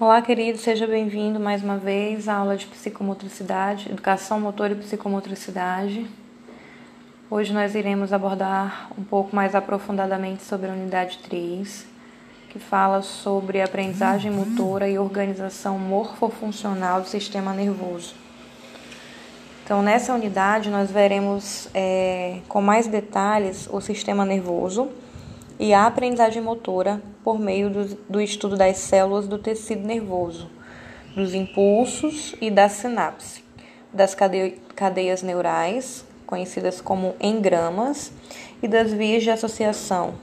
Olá, querido, seja bem-vindo mais uma vez à aula de psicomotricidade, educação motor e psicomotricidade. Hoje nós iremos abordar um pouco mais aprofundadamente sobre a unidade 3, que fala sobre aprendizagem motora e organização morfofuncional do sistema nervoso. Então, nessa unidade, nós veremos é, com mais detalhes o sistema nervoso e a aprendizagem motora por meio do, do estudo das células do tecido nervoso, dos impulsos e da sinapse, das cadeias neurais, conhecidas como engramas, e das vias de associação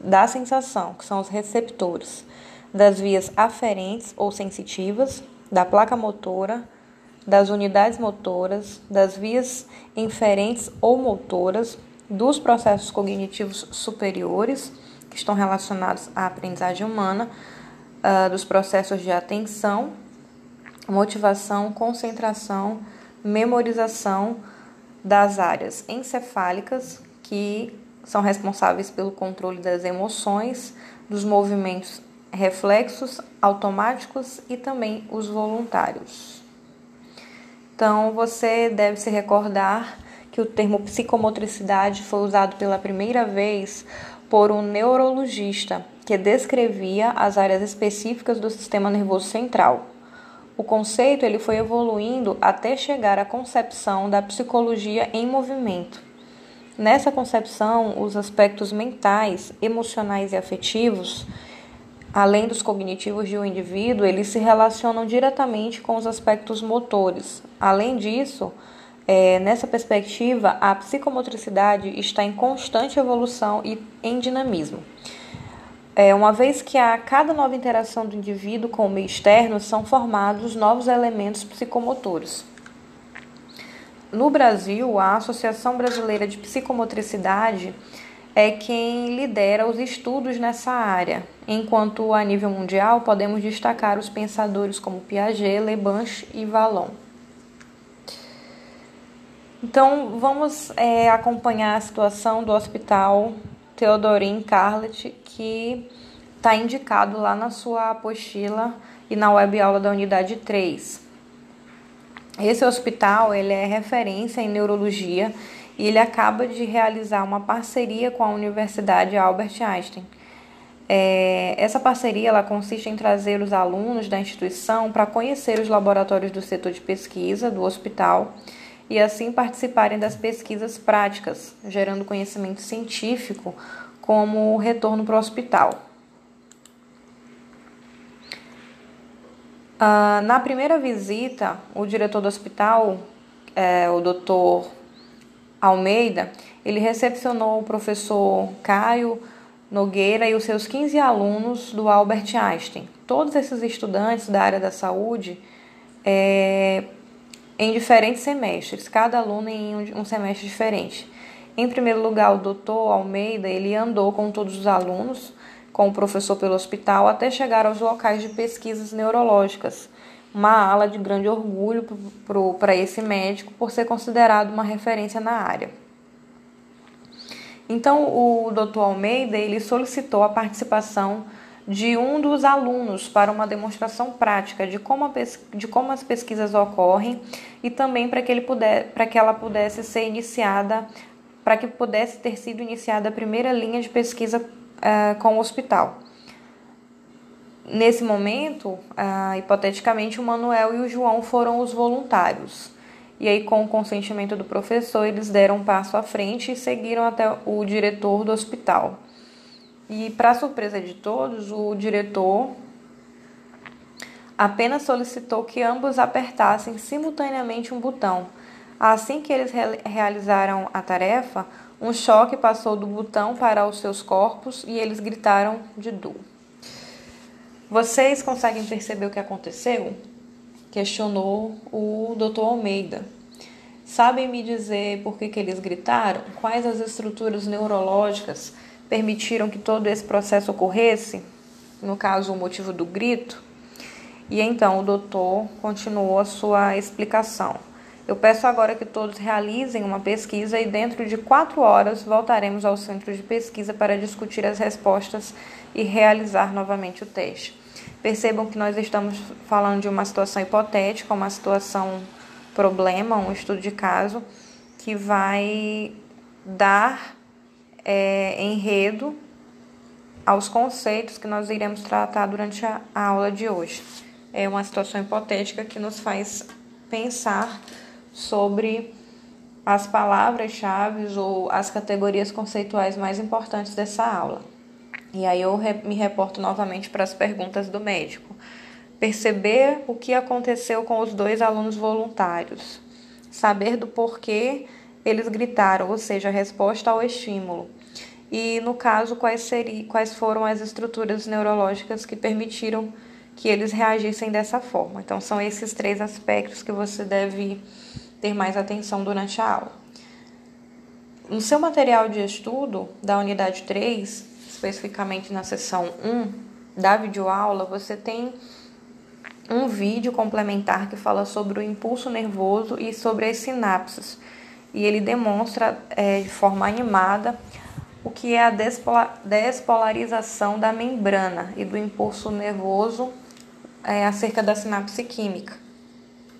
da sensação, que são os receptores, das vias aferentes ou sensitivas, da placa motora, das unidades motoras, das vias inferentes ou motoras, dos processos cognitivos superiores, que estão relacionados à aprendizagem humana, uh, dos processos de atenção, motivação, concentração, memorização das áreas encefálicas, que são responsáveis pelo controle das emoções, dos movimentos reflexos automáticos e também os voluntários. Então, você deve se recordar que o termo psicomotricidade foi usado pela primeira vez por um neurologista que descrevia as áreas específicas do sistema nervoso central. O conceito ele foi evoluindo até chegar à concepção da psicologia em movimento. Nessa concepção, os aspectos mentais, emocionais e afetivos, além dos cognitivos de um indivíduo, eles se relacionam diretamente com os aspectos motores. Além disso, é, nessa perspectiva, a psicomotricidade está em constante evolução e em dinamismo. É, uma vez que a cada nova interação do indivíduo com o meio externo são formados novos elementos psicomotores. No Brasil, a Associação Brasileira de Psicomotricidade é quem lidera os estudos nessa área, enquanto a nível mundial podemos destacar os pensadores como Piaget, Leblanc e Vallon. Então, vamos é, acompanhar a situação do Hospital Theodorin Carlet, que está indicado lá na sua apostila e na web aula da unidade 3. Esse hospital ele é referência em neurologia e ele acaba de realizar uma parceria com a Universidade Albert Einstein. É, essa parceria ela consiste em trazer os alunos da instituição para conhecer os laboratórios do setor de pesquisa do hospital e assim participarem das pesquisas práticas, gerando conhecimento científico como retorno para o hospital. Uh, na primeira visita, o diretor do hospital, é, o doutor Almeida, ele recepcionou o professor Caio Nogueira e os seus 15 alunos do Albert Einstein. Todos esses estudantes da área da saúde é, em diferentes semestres, cada aluno em um semestre diferente. Em primeiro lugar, o doutor Almeida ele andou com todos os alunos, com o professor pelo hospital, até chegar aos locais de pesquisas neurológicas, uma ala de grande orgulho para esse médico por ser considerado uma referência na área. Então, o doutor Almeida ele solicitou a participação de um dos alunos para uma demonstração prática de como, de como as pesquisas ocorrem e também para que, ele puder, para que ela pudesse ser iniciada, para que pudesse ter sido iniciada a primeira linha de pesquisa uh, com o hospital. Nesse momento, uh, hipoteticamente, o Manuel e o João foram os voluntários. E aí, com o consentimento do professor, eles deram um passo à frente e seguiram até o diretor do hospital. E, para surpresa de todos, o diretor apenas solicitou que ambos apertassem simultaneamente um botão. Assim que eles re realizaram a tarefa, um choque passou do botão para os seus corpos e eles gritaram de dor. Vocês conseguem perceber o que aconteceu? Questionou o Dr. Almeida. Sabem me dizer por que, que eles gritaram? Quais as estruturas neurológicas permitiram que todo esse processo ocorresse, no caso, o motivo do grito. E então o doutor continuou a sua explicação. Eu peço agora que todos realizem uma pesquisa e dentro de quatro horas voltaremos ao centro de pesquisa para discutir as respostas e realizar novamente o teste. Percebam que nós estamos falando de uma situação hipotética, uma situação problema, um estudo de caso que vai dar é, enredo aos conceitos que nós iremos tratar durante a, a aula de hoje. É uma situação hipotética que nos faz pensar sobre as palavras-chave ou as categorias conceituais mais importantes dessa aula. E aí eu me reporto novamente para as perguntas do médico. Perceber o que aconteceu com os dois alunos voluntários. Saber do porquê eles gritaram, ou seja, a resposta ao estímulo. E no caso, quais, seriam, quais foram as estruturas neurológicas que permitiram que eles reagissem dessa forma. Então, são esses três aspectos que você deve ter mais atenção durante a aula. No seu material de estudo da unidade 3, especificamente na seção 1 da videoaula, você tem um vídeo complementar que fala sobre o impulso nervoso e sobre as sinapses. E ele demonstra é, de forma animada o que é a despolarização da membrana e do impulso nervoso é, acerca da sinapse química.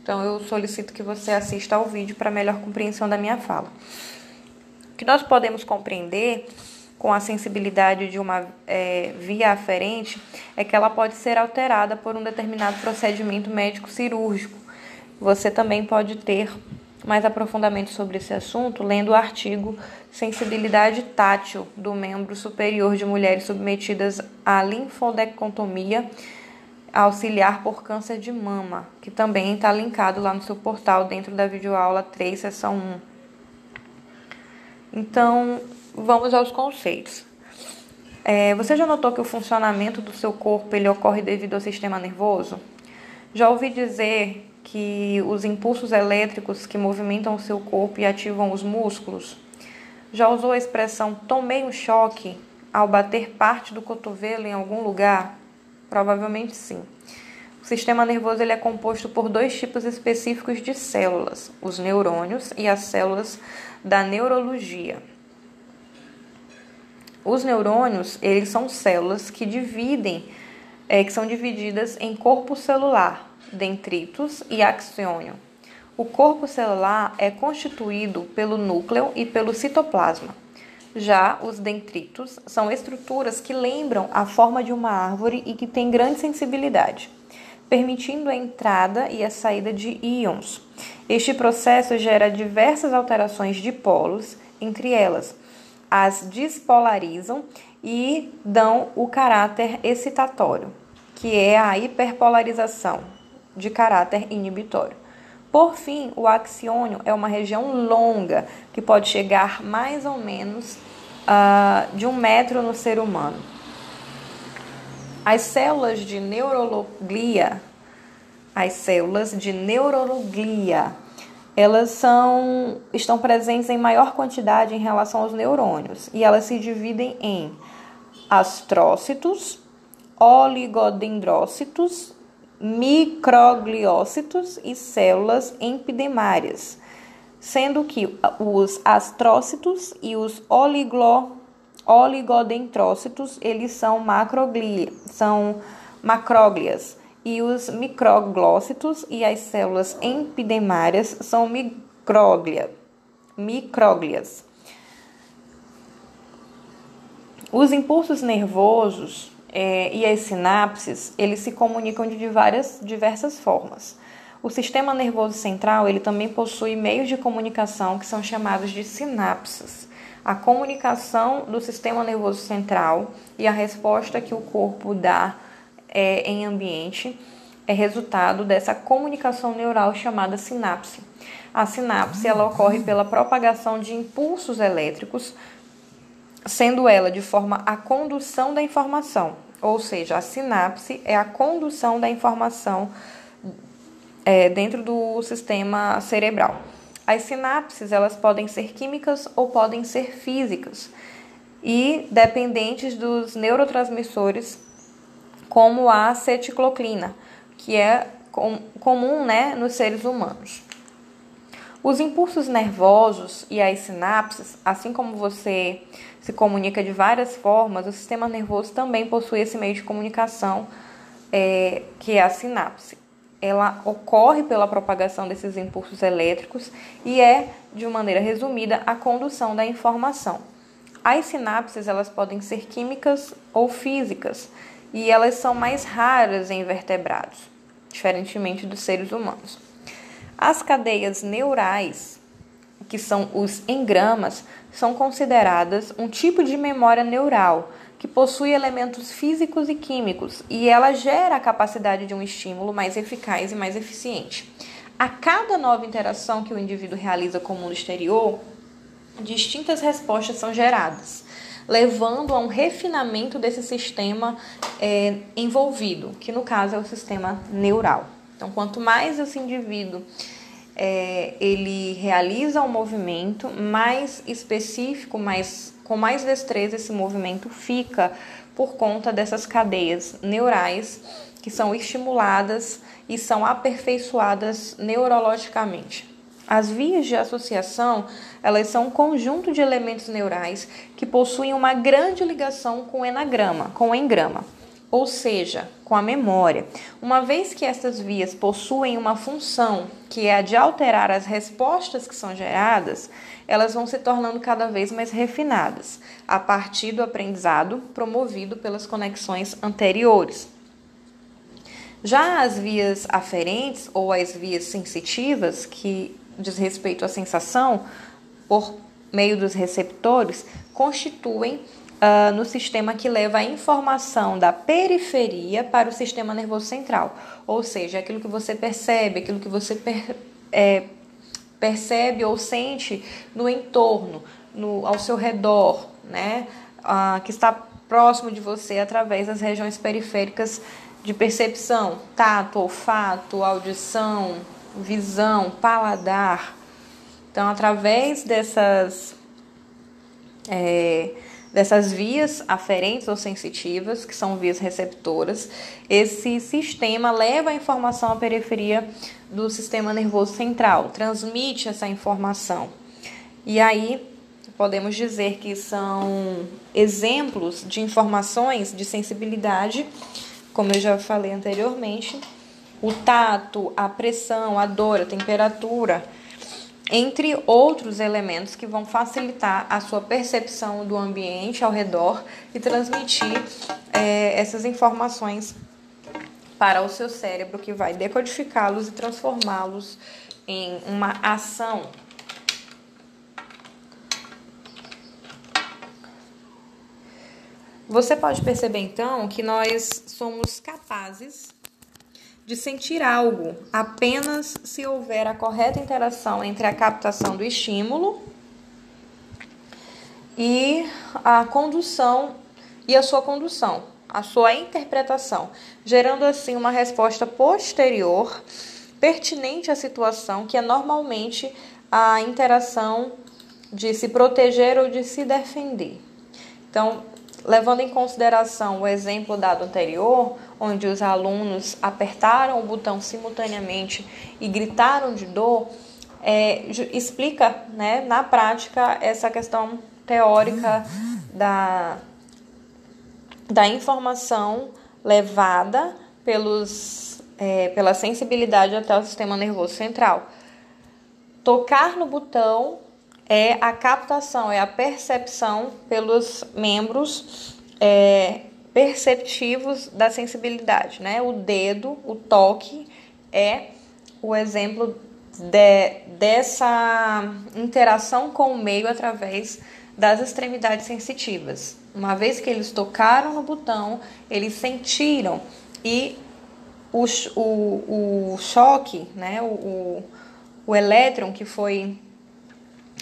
Então, eu solicito que você assista ao vídeo para melhor compreensão da minha fala. O que nós podemos compreender com a sensibilidade de uma é, via aferente é que ela pode ser alterada por um determinado procedimento médico cirúrgico. Você também pode ter mais aprofundamento sobre esse assunto lendo o artigo Sensibilidade Tátil do membro superior de mulheres submetidas à linfodecontomia auxiliar por câncer de mama, que também está linkado lá no seu portal dentro da videoaula 3, seção 1. Então, vamos aos conceitos. É, você já notou que o funcionamento do seu corpo ele ocorre devido ao sistema nervoso? Já ouvi dizer que os impulsos elétricos que movimentam o seu corpo e ativam os músculos? Já usou a expressão tomei um choque ao bater parte do cotovelo em algum lugar? Provavelmente sim. O sistema nervoso ele é composto por dois tipos específicos de células, os neurônios e as células da neurologia. Os neurônios, eles são células que dividem, é, que são divididas em corpo celular, dendritos e axiônio. O corpo celular é constituído pelo núcleo e pelo citoplasma. Já os dendritos são estruturas que lembram a forma de uma árvore e que têm grande sensibilidade, permitindo a entrada e a saída de íons. Este processo gera diversas alterações de polos, entre elas as despolarizam e dão o caráter excitatório, que é a hiperpolarização de caráter inibitório. Por fim, o axiônio é uma região longa que pode chegar mais ou menos uh, de um metro no ser humano. As células de neuroglia, as células de neuroglia, elas são, estão presentes em maior quantidade em relação aos neurônios e elas se dividem em astrócitos, oligodendrócitos microgliócitos e células empidemárias, sendo que os astrócitos e os oligodendrócitos eles são macroglia, são macróglias e os microglócitos e as células empidemárias são micróglia, micróglias. Os impulsos nervosos é, e as sinapses, eles se comunicam de várias, diversas formas. O sistema nervoso central, ele também possui meios de comunicação que são chamados de sinapses. A comunicação do sistema nervoso central e a resposta que o corpo dá é, em ambiente é resultado dessa comunicação neural chamada sinapse. A sinapse ela ocorre pela propagação de impulsos elétricos, sendo ela de forma a condução da informação ou seja, a sinapse é a condução da informação é, dentro do sistema cerebral. As sinapses elas podem ser químicas ou podem ser físicas e dependentes dos neurotransmissores como a aceticloclina, que é com, comum né, nos seres humanos. Os impulsos nervosos e as sinapses, assim como você se comunica de várias formas, o sistema nervoso também possui esse meio de comunicação é, que é a sinapse. Ela ocorre pela propagação desses impulsos elétricos e é, de maneira resumida, a condução da informação. As sinapses elas podem ser químicas ou físicas e elas são mais raras em vertebrados, diferentemente dos seres humanos. As cadeias neurais, que são os engramas, são consideradas um tipo de memória neural que possui elementos físicos e químicos e ela gera a capacidade de um estímulo mais eficaz e mais eficiente. A cada nova interação que o indivíduo realiza com o mundo exterior, distintas respostas são geradas, levando a um refinamento desse sistema é, envolvido, que no caso é o sistema neural. Então, quanto mais esse indivíduo é, ele realiza um movimento mais específico, mais com mais destreza esse movimento fica por conta dessas cadeias neurais que são estimuladas e são aperfeiçoadas neurologicamente. As vias de associação, elas são um conjunto de elementos neurais que possuem uma grande ligação com o enagrama, com o engrama ou seja, com a memória. Uma vez que essas vias possuem uma função que é a de alterar as respostas que são geradas, elas vão se tornando cada vez mais refinadas, a partir do aprendizado promovido pelas conexões anteriores. Já as vias aferentes ou as vias sensitivas, que diz respeito à sensação, por meio dos receptores, constituem uh, no sistema que leva a informação da periferia para o sistema nervoso central. Ou seja, aquilo que você percebe, aquilo que você per, é, percebe ou sente no entorno, no, ao seu redor, né? Uh, que está próximo de você através das regiões periféricas de percepção, tato, olfato, audição, visão, paladar. Então, através dessas é, dessas vias aferentes ou sensitivas, que são vias receptoras, esse sistema leva a informação à periferia do sistema nervoso central, transmite essa informação. E aí podemos dizer que são exemplos de informações de sensibilidade, como eu já falei anteriormente, o tato, a pressão, a dor, a temperatura, entre outros elementos que vão facilitar a sua percepção do ambiente ao redor e transmitir é, essas informações para o seu cérebro, que vai decodificá-los e transformá-los em uma ação. Você pode perceber então que nós somos capazes de sentir algo apenas se houver a correta interação entre a captação do estímulo e a condução e a sua condução, a sua interpretação, gerando assim uma resposta posterior pertinente à situação, que é normalmente a interação de se proteger ou de se defender. Então, levando em consideração o exemplo dado anterior, onde os alunos apertaram o botão simultaneamente e gritaram de dor, é, explica né, na prática essa questão teórica da, da informação levada pelos, é, pela sensibilidade até o sistema nervoso central. Tocar no botão é a captação, é a percepção pelos membros é, perceptivos da sensibilidade, né? O dedo, o toque é o exemplo de, dessa interação com o meio através das extremidades sensitivas. Uma vez que eles tocaram no botão, eles sentiram e o, o, o choque, né? o, o, o elétron que foi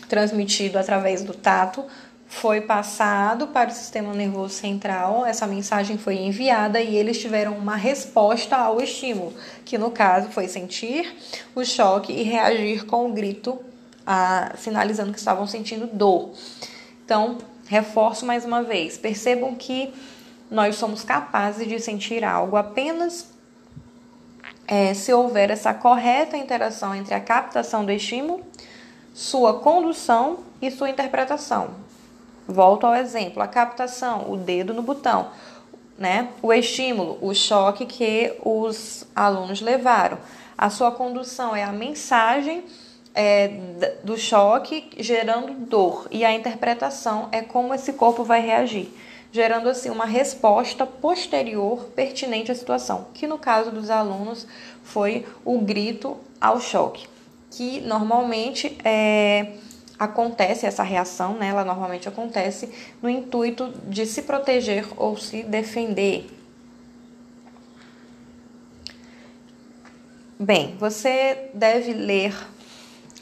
transmitido através do tato foi passado para o sistema nervoso central, essa mensagem foi enviada e eles tiveram uma resposta ao estímulo, que no caso foi sentir o choque e reagir com o grito, sinalizando que estavam sentindo dor. Então, reforço mais uma vez: percebam que nós somos capazes de sentir algo apenas é, se houver essa correta interação entre a captação do estímulo, sua condução e sua interpretação. Volto ao exemplo: a captação, o dedo no botão. né? O estímulo, o choque que os alunos levaram. A sua condução é a mensagem é, do choque gerando dor e a interpretação é como esse corpo vai reagir, gerando assim uma resposta posterior pertinente à situação, que no caso dos alunos foi o grito ao choque, que normalmente é, acontece essa reação, né? Ela normalmente acontece no intuito de se proteger ou se defender. Bem, você deve ler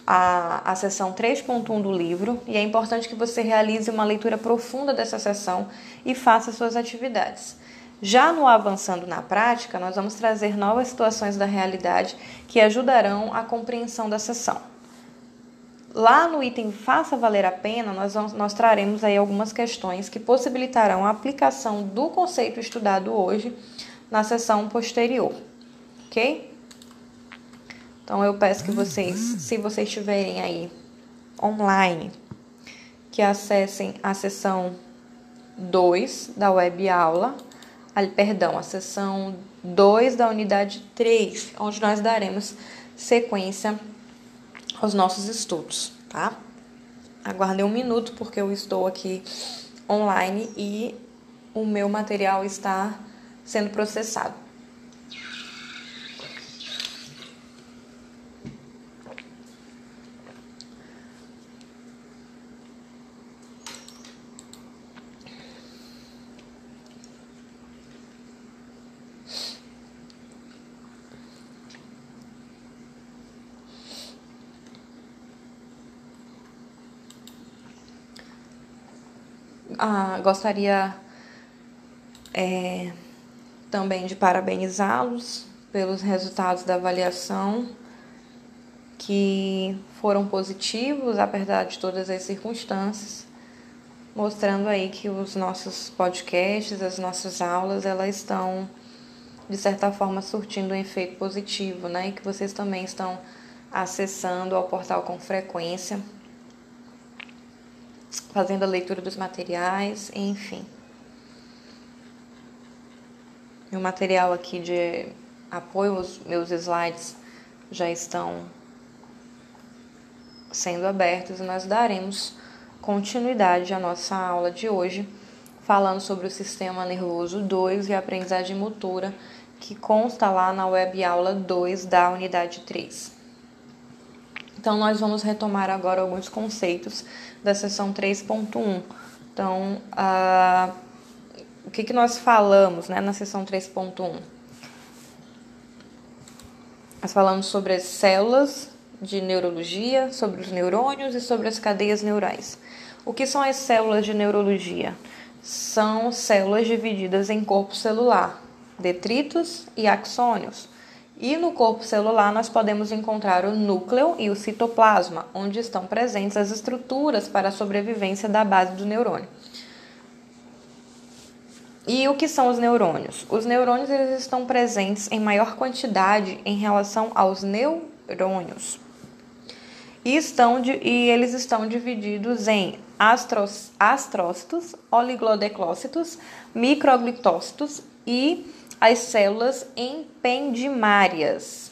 a, a seção 3.1 do livro e é importante que você realize uma leitura profunda dessa seção e faça suas atividades. Já no Avançando na Prática, nós vamos trazer novas situações da realidade que ajudarão a compreensão da sessão. Lá no item Faça Valer a Pena, nós, vamos, nós traremos aí algumas questões que possibilitarão a aplicação do conceito estudado hoje na sessão posterior, ok? Então eu peço que vocês, se vocês estiverem aí online, que acessem a sessão 2 da web aula, ali, perdão, a sessão 2 da unidade 3, onde nós daremos sequência aos nossos estudos, tá? Aguardem um minuto porque eu estou aqui online e o meu material está sendo processado. Ah, gostaria é, também de parabenizá-los pelos resultados da avaliação que foram positivos, apesar de todas as circunstâncias, mostrando aí que os nossos podcasts, as nossas aulas, elas estão de certa forma surtindo um efeito positivo, né? E que vocês também estão acessando ao portal com frequência fazendo a leitura dos materiais, enfim. Meu material aqui de apoio, os meus slides já estão sendo abertos e nós daremos continuidade à nossa aula de hoje, falando sobre o sistema nervoso 2 e a aprendizagem motora, que consta lá na web aula 2 da unidade 3. Então, nós vamos retomar agora alguns conceitos da seção 3.1. Então, o que, que nós falamos né, na seção 3.1? Nós falamos sobre as células de neurologia, sobre os neurônios e sobre as cadeias neurais. O que são as células de neurologia? São células divididas em corpo celular, detritos e axônios. E no corpo celular nós podemos encontrar o núcleo e o citoplasma, onde estão presentes as estruturas para a sobrevivência da base do neurônio. E o que são os neurônios? Os neurônios eles estão presentes em maior quantidade em relação aos neurônios. E, estão de, e eles estão divididos em astros, astrócitos, oligodeclócitos, microglitócitos e as células empendimárias.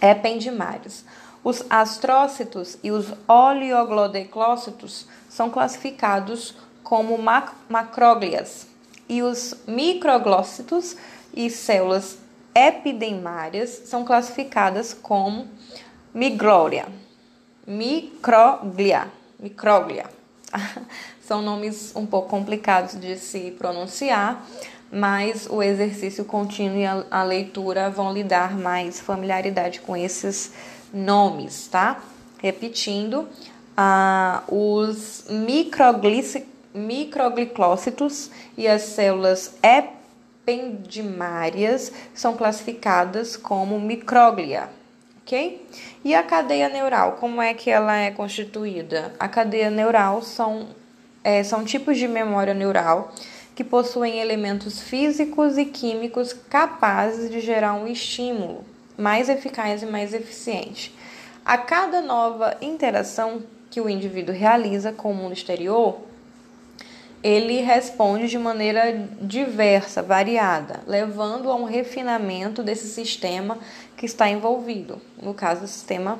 Ependimárias. Os astrócitos e os oleoglodeclócitos são classificados como mac macróglias e os microglócitos e células epidemárias são classificadas como miglória. Microglia. Microglia. são nomes um pouco complicados de se pronunciar, mas o exercício contínuo e a, a leitura vão lhe dar mais familiaridade com esses nomes, tá? Repetindo, ah, os microglicócitos e as células ependimárias são classificadas como micróglia, ok? E a cadeia neural, como é que ela é constituída? A cadeia neural são, é, são tipos de memória neural que possuem elementos físicos e químicos capazes de gerar um estímulo mais eficaz e mais eficiente. A cada nova interação que o indivíduo realiza com o mundo exterior, ele responde de maneira diversa, variada, levando a um refinamento desse sistema que está envolvido, no caso, o sistema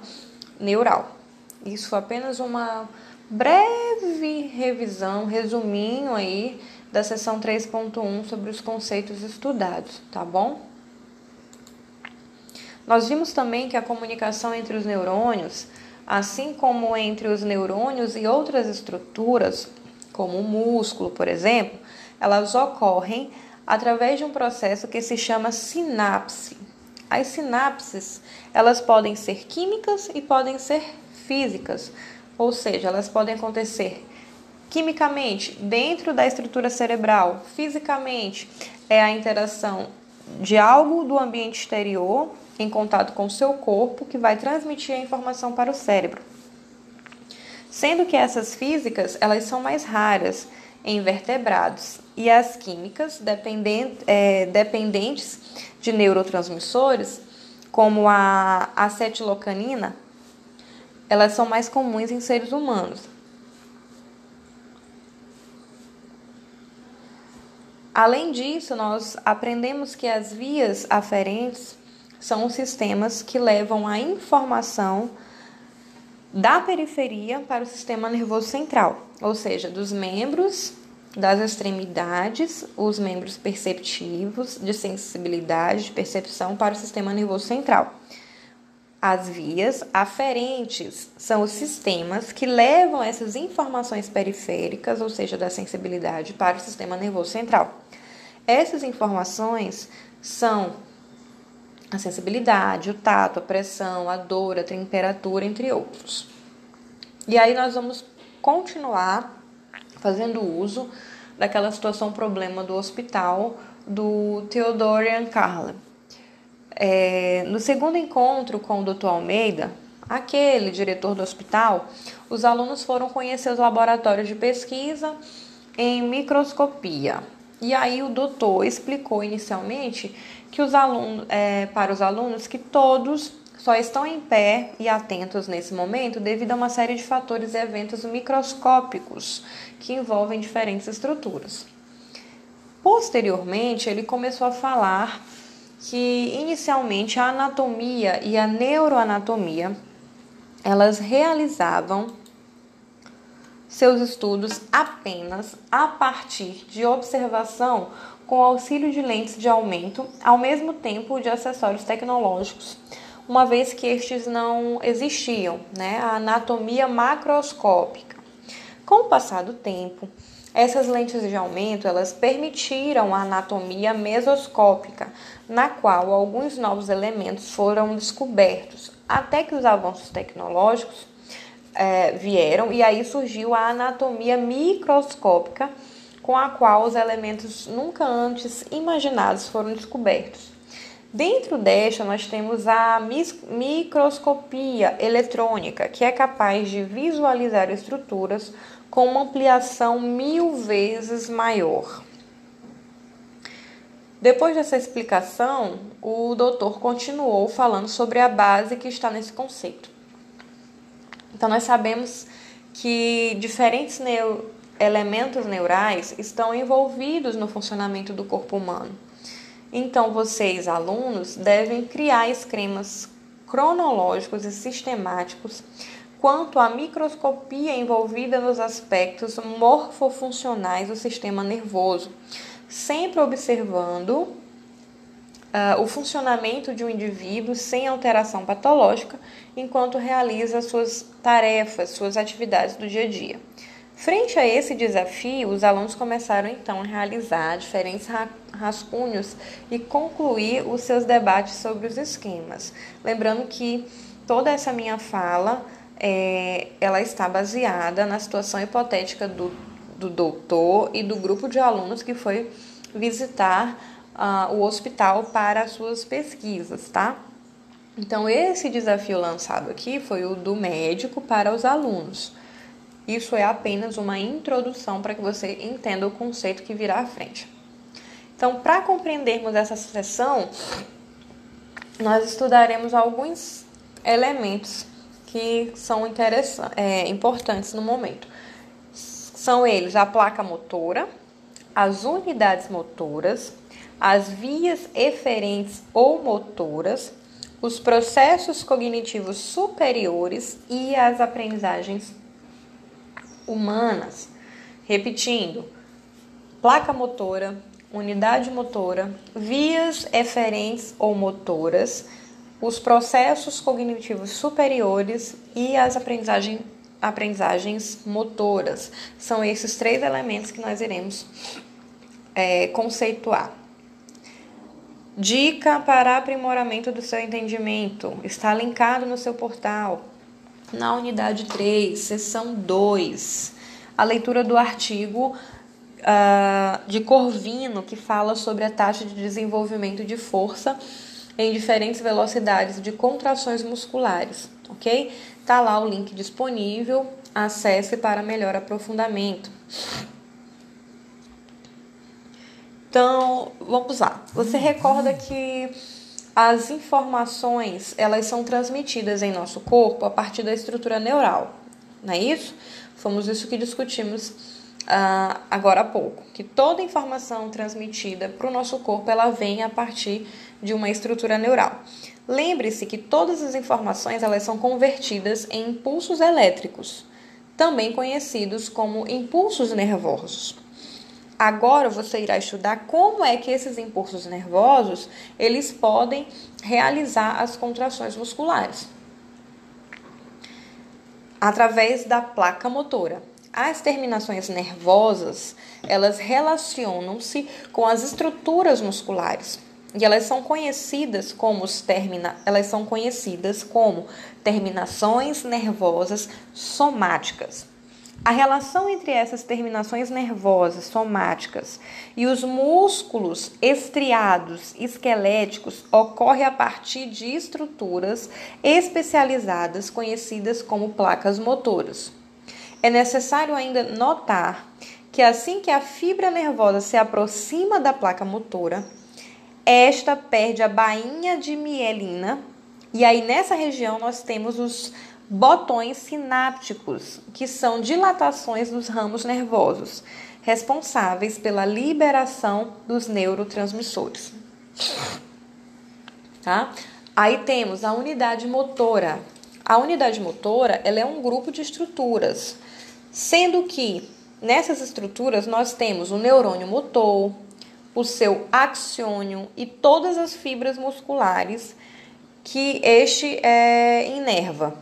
neural. Isso apenas uma breve revisão, resuminho aí da seção 3.1 sobre os conceitos estudados, tá bom? Nós vimos também que a comunicação entre os neurônios, assim como entre os neurônios e outras estruturas, como o músculo, por exemplo, elas ocorrem através de um processo que se chama sinapse. As sinapses, elas podem ser químicas e podem ser físicas, ou seja, elas podem acontecer quimicamente dentro da estrutura cerebral, fisicamente é a interação de algo do ambiente exterior em contato com o seu corpo que vai transmitir a informação para o cérebro. Sendo que essas físicas, elas são mais raras em vertebrados e as químicas é, dependentes de neurotransmissores, como a acetilocanina, elas são mais comuns em seres humanos. Além disso, nós aprendemos que as vias aferentes são os sistemas que levam a informação da periferia para o sistema nervoso central, ou seja, dos membros das extremidades, os membros perceptivos, de sensibilidade, de percepção para o sistema nervoso central. As vias aferentes são os sistemas que levam essas informações periféricas, ou seja, da sensibilidade, para o sistema nervoso central. Essas informações são a sensibilidade, o tato, a pressão, a dor, a temperatura, entre outros. E aí nós vamos continuar fazendo uso daquela situação problema do hospital do Theodorian Carla. É, no segundo encontro com o Dr. Almeida, aquele diretor do hospital, os alunos foram conhecer os laboratórios de pesquisa em microscopia. E aí o doutor explicou inicialmente que os alunos, é, para os alunos que todos só estão em pé e atentos nesse momento devido a uma série de fatores e eventos microscópicos que envolvem diferentes estruturas. Posteriormente, ele começou a falar que inicialmente a anatomia e a neuroanatomia elas realizavam seus estudos apenas a partir de observação com auxílio de lentes de aumento, ao mesmo tempo de acessórios tecnológicos, uma vez que estes não existiam, né? A anatomia macroscópica. Com o passar do tempo, essas lentes de aumento, elas permitiram a anatomia mesoscópica, na qual alguns novos elementos foram descobertos, até que os avanços tecnológicos é, vieram e aí surgiu a anatomia microscópica, com a qual os elementos nunca antes imaginados foram descobertos. Dentro desta, nós temos a microscopia eletrônica, que é capaz de visualizar estruturas com uma ampliação mil vezes maior. Depois dessa explicação, o doutor continuou falando sobre a base que está nesse conceito. Então, nós sabemos que diferentes elementos neurais estão envolvidos no funcionamento do corpo humano. Então, vocês, alunos, devem criar esquemas cronológicos e sistemáticos quanto à microscopia envolvida nos aspectos morfofuncionais do sistema nervoso, sempre observando uh, o funcionamento de um indivíduo sem alteração patológica enquanto realiza suas tarefas, suas atividades do dia a dia. Frente a esse desafio, os alunos começaram então a realizar diferentes rascunhos e concluir os seus debates sobre os esquemas. Lembrando que toda essa minha fala é, ela está baseada na situação hipotética do, do doutor e do grupo de alunos que foi visitar uh, o hospital para as suas pesquisas, tá? Então, esse desafio lançado aqui foi o do médico para os alunos. Isso é apenas uma introdução para que você entenda o conceito que virá à frente. Então, para compreendermos essa sessão, nós estudaremos alguns elementos que são é, importantes no momento. São eles a placa motora, as unidades motoras, as vias eferentes ou motoras, os processos cognitivos superiores e as aprendizagens humanas. Repetindo, placa motora, unidade motora, vias eferentes ou motoras, os processos cognitivos superiores e as aprendizagens, aprendizagens motoras. São esses três elementos que nós iremos é, conceituar. Dica para aprimoramento do seu entendimento. Está linkado no seu portal. Na unidade 3, seção 2, a leitura do artigo uh, de Corvino, que fala sobre a taxa de desenvolvimento de força em diferentes velocidades de contrações musculares, ok? Tá lá o link disponível, acesse para melhor aprofundamento. Então, vamos lá. Você recorda que as informações, elas são transmitidas em nosso corpo a partir da estrutura neural, não é isso? Fomos isso que discutimos uh, agora há pouco, que toda informação transmitida para o nosso corpo, ela vem a partir de uma estrutura neural. Lembre-se que todas as informações, elas são convertidas em impulsos elétricos, também conhecidos como impulsos nervosos. Agora você irá estudar como é que esses impulsos nervosos eles podem realizar as contrações musculares através da placa motora. As terminações nervosas, elas relacionam-se com as estruturas musculares e elas são conhecidas como termina, elas são conhecidas como terminações nervosas somáticas. A relação entre essas terminações nervosas somáticas e os músculos estriados esqueléticos ocorre a partir de estruturas especializadas conhecidas como placas motoras. É necessário ainda notar que assim que a fibra nervosa se aproxima da placa motora, esta perde a bainha de mielina e aí nessa região nós temos os botões sinápticos, que são dilatações dos ramos nervosos, responsáveis pela liberação dos neurotransmissores. Tá? Aí temos a unidade motora. A unidade motora ela é um grupo de estruturas, sendo que nessas estruturas nós temos o neurônio motor, o seu axiônio e todas as fibras musculares que este é, inerva.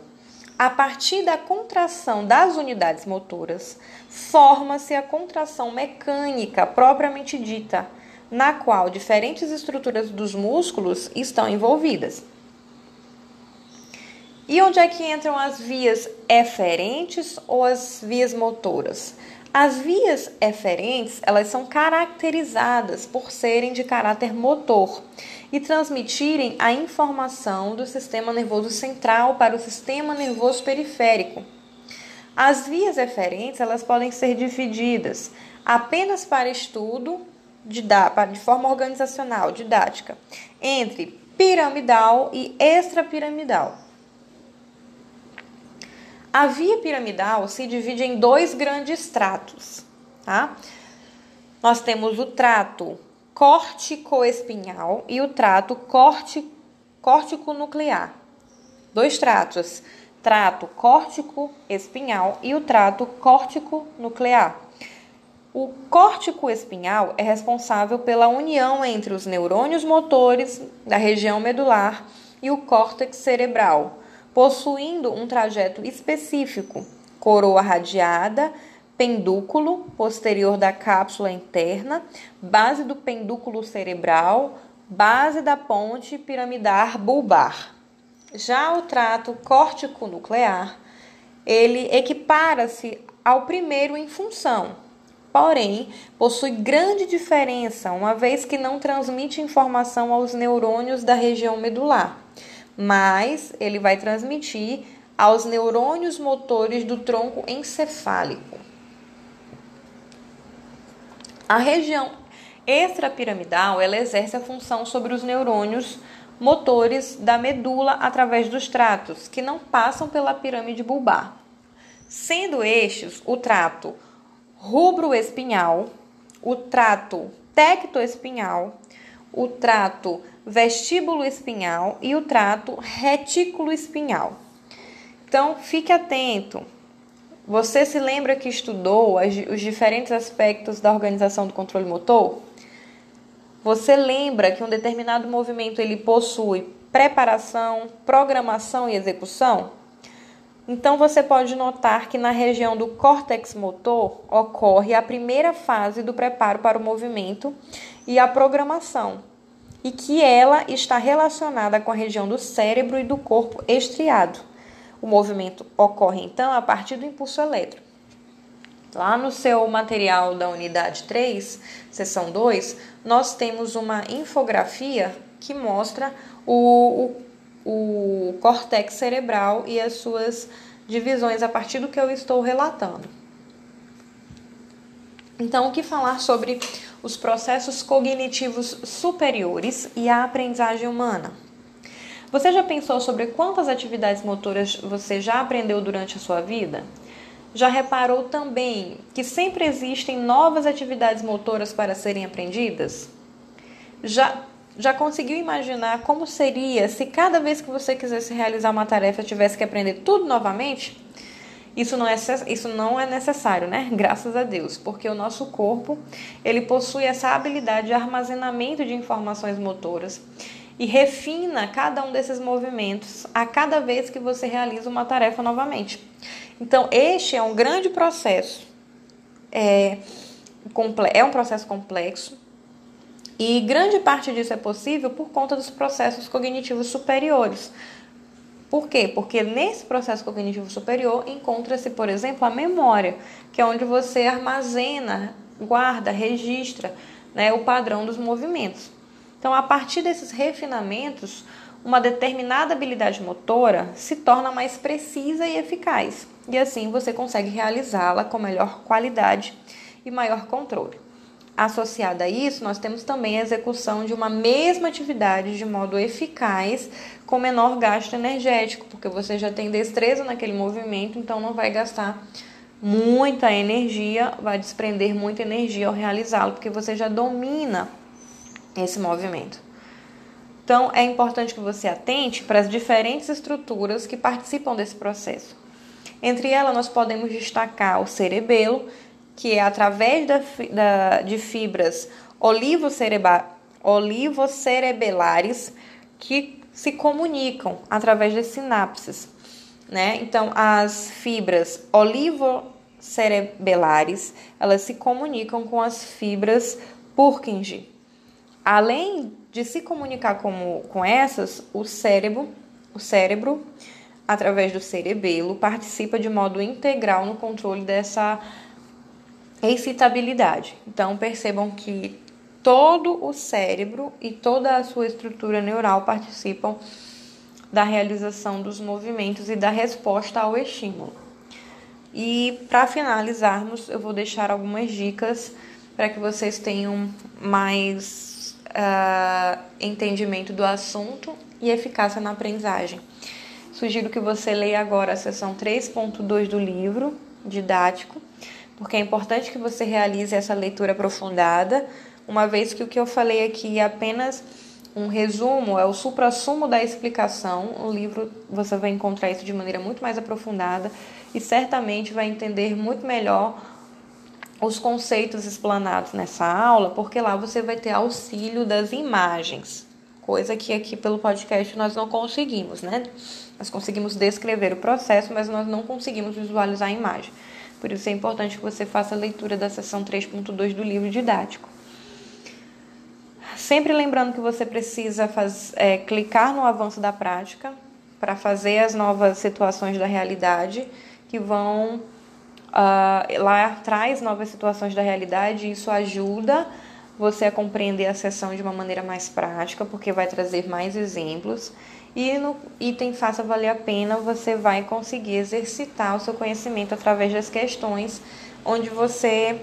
A partir da contração das unidades motoras, forma-se a contração mecânica propriamente dita, na qual diferentes estruturas dos músculos estão envolvidas. E onde é que entram as vias eferentes ou as vias motoras? As vias eferentes, elas são caracterizadas por serem de caráter motor e transmitirem a informação do sistema nervoso central para o sistema nervoso periférico. As vias eferentes, elas podem ser divididas apenas para estudo de, forma organizacional, didática, entre piramidal e extrapiramidal. A via piramidal se divide em dois grandes tratos, tá? Nós temos o trato córtico-espinhal e o trato córtico-nuclear. Dois tratos, trato córtico-espinhal e o trato córtico-nuclear. O córtico espinhal é responsável pela união entre os neurônios motores da região medular e o córtex cerebral, possuindo um trajeto específico, coroa radiada, pendúculo posterior da cápsula interna, base do pendúculo cerebral, base da ponte piramidar bulbar. Já o trato córtico-nuclear, ele equipara-se ao primeiro em função, porém possui grande diferença, uma vez que não transmite informação aos neurônios da região medular mas ele vai transmitir aos neurônios motores do tronco encefálico. A região extrapiramidal ela exerce a função sobre os neurônios motores da medula através dos tratos, que não passam pela pirâmide bulbar. Sendo estes o trato rubro espinhal, o trato tecto espinhal, o trato vestíbulo espinhal e o trato retículo espinhal. Então, fique atento. Você se lembra que estudou os diferentes aspectos da organização do controle motor? Você lembra que um determinado movimento ele possui preparação, programação e execução? Então você pode notar que na região do córtex motor ocorre a primeira fase do preparo para o movimento e a programação, e que ela está relacionada com a região do cérebro e do corpo estriado. O movimento ocorre então a partir do impulso elétrico. Lá no seu material da unidade 3, seção 2, nós temos uma infografia que mostra o, o, o córtex cerebral e as suas divisões a partir do que eu estou relatando. Então, o que falar sobre os processos cognitivos superiores e a aprendizagem humana? Você já pensou sobre quantas atividades motoras você já aprendeu durante a sua vida? Já reparou também que sempre existem novas atividades motoras para serem aprendidas? Já, já conseguiu imaginar como seria se cada vez que você quisesse realizar uma tarefa tivesse que aprender tudo novamente? Isso não, é, isso não é necessário, né? Graças a Deus, porque o nosso corpo ele possui essa habilidade de armazenamento de informações motoras e refina cada um desses movimentos a cada vez que você realiza uma tarefa novamente. Então, este é um grande processo. É, é um processo complexo e grande parte disso é possível por conta dos processos cognitivos superiores. Por quê? Porque nesse processo cognitivo superior encontra-se, por exemplo, a memória, que é onde você armazena, guarda, registra né, o padrão dos movimentos. Então, a partir desses refinamentos, uma determinada habilidade motora se torna mais precisa e eficaz, e assim você consegue realizá-la com melhor qualidade e maior controle. Associada a isso, nós temos também a execução de uma mesma atividade de modo eficaz, com menor gasto energético, porque você já tem destreza naquele movimento, então não vai gastar muita energia, vai desprender muita energia ao realizá-lo, porque você já domina esse movimento. Então, é importante que você atente para as diferentes estruturas que participam desse processo. Entre elas, nós podemos destacar o cerebelo, que é através da, da, de fibras olivocerebelares que se comunicam através de sinapses. Né? Então, as fibras olivocerebelares, elas se comunicam com as fibras Purkinje. Além de se comunicar com, com essas, o cérebro, o cérebro, através do cerebelo, participa de modo integral no controle dessa excitabilidade. Então percebam que todo o cérebro e toda a sua estrutura neural participam da realização dos movimentos e da resposta ao estímulo. E para finalizarmos, eu vou deixar algumas dicas para que vocês tenham mais uh, entendimento do assunto e eficácia na aprendizagem. Sugiro que você leia agora a seção 3.2 do livro didático, porque é importante que você realize essa leitura aprofundada, uma vez que o que eu falei aqui é apenas um resumo, é o suprassumo da explicação. O livro você vai encontrar isso de maneira muito mais aprofundada e certamente vai entender muito melhor os conceitos explanados nessa aula, porque lá você vai ter auxílio das imagens, coisa que aqui pelo podcast nós não conseguimos, né? Nós conseguimos descrever o processo, mas nós não conseguimos visualizar a imagem. Por isso é importante que você faça a leitura da seção 3.2 do livro didático. Sempre lembrando que você precisa faz, é, clicar no avanço da prática para fazer as novas situações da realidade que vão Uh, lá traz novas situações da realidade e isso ajuda você a compreender a sessão de uma maneira mais prática, porque vai trazer mais exemplos. E no item Faça Valer a Pena, você vai conseguir exercitar o seu conhecimento através das questões, onde você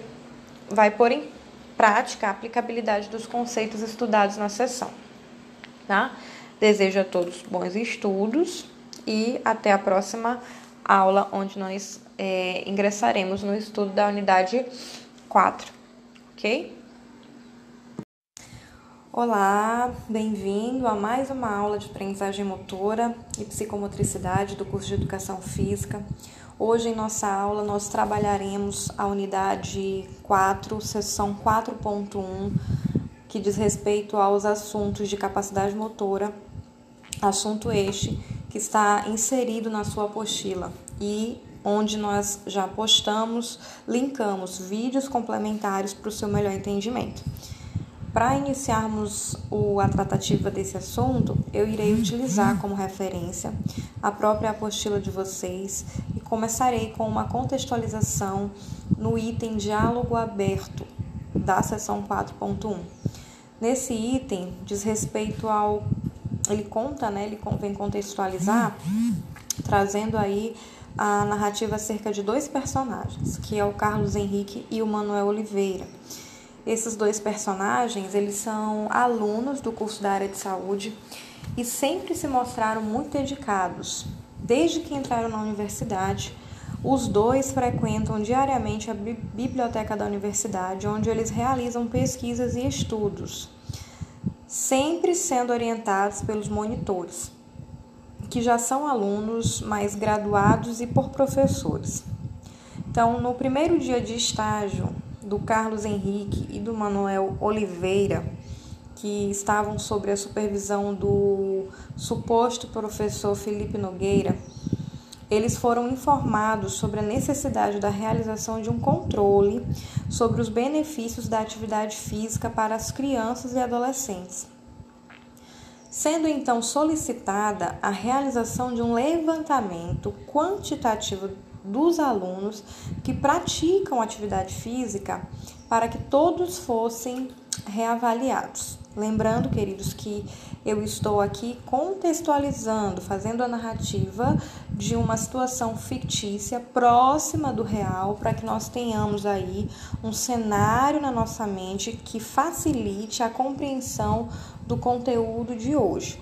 vai pôr em prática a aplicabilidade dos conceitos estudados na sessão. Tá? Desejo a todos bons estudos e até a próxima aula, onde nós é, ingressaremos no estudo da unidade 4, ok? Olá, bem-vindo a mais uma aula de aprendizagem motora e psicomotricidade do curso de Educação Física. Hoje, em nossa aula, nós trabalharemos a unidade 4, seção 4.1, que diz respeito aos assuntos de capacidade motora, assunto este que está inserido na sua apostila e onde nós já postamos, linkamos vídeos complementares para o seu melhor entendimento. Para iniciarmos a tratativa desse assunto, eu irei utilizar como referência a própria apostila de vocês e começarei com uma contextualização no item Diálogo Aberto da seção 4.1. Nesse item diz respeito ao. Ele conta, né? Ele vem contextualizar, trazendo aí a narrativa acerca de dois personagens, que é o Carlos Henrique e o Manuel Oliveira. Esses dois personagens, eles são alunos do curso da área de saúde e sempre se mostraram muito dedicados. Desde que entraram na universidade, os dois frequentam diariamente a biblioteca da universidade, onde eles realizam pesquisas e estudos, sempre sendo orientados pelos monitores, que já são alunos mais graduados e por professores. Então, no primeiro dia de estágio, do Carlos Henrique e do Manuel Oliveira, que estavam sob a supervisão do suposto professor Felipe Nogueira, eles foram informados sobre a necessidade da realização de um controle sobre os benefícios da atividade física para as crianças e adolescentes. Sendo então solicitada a realização de um levantamento quantitativo dos alunos que praticam atividade física para que todos fossem reavaliados. Lembrando, queridos, que eu estou aqui contextualizando, fazendo a narrativa de uma situação fictícia próxima do real, para que nós tenhamos aí um cenário na nossa mente que facilite a compreensão do conteúdo de hoje.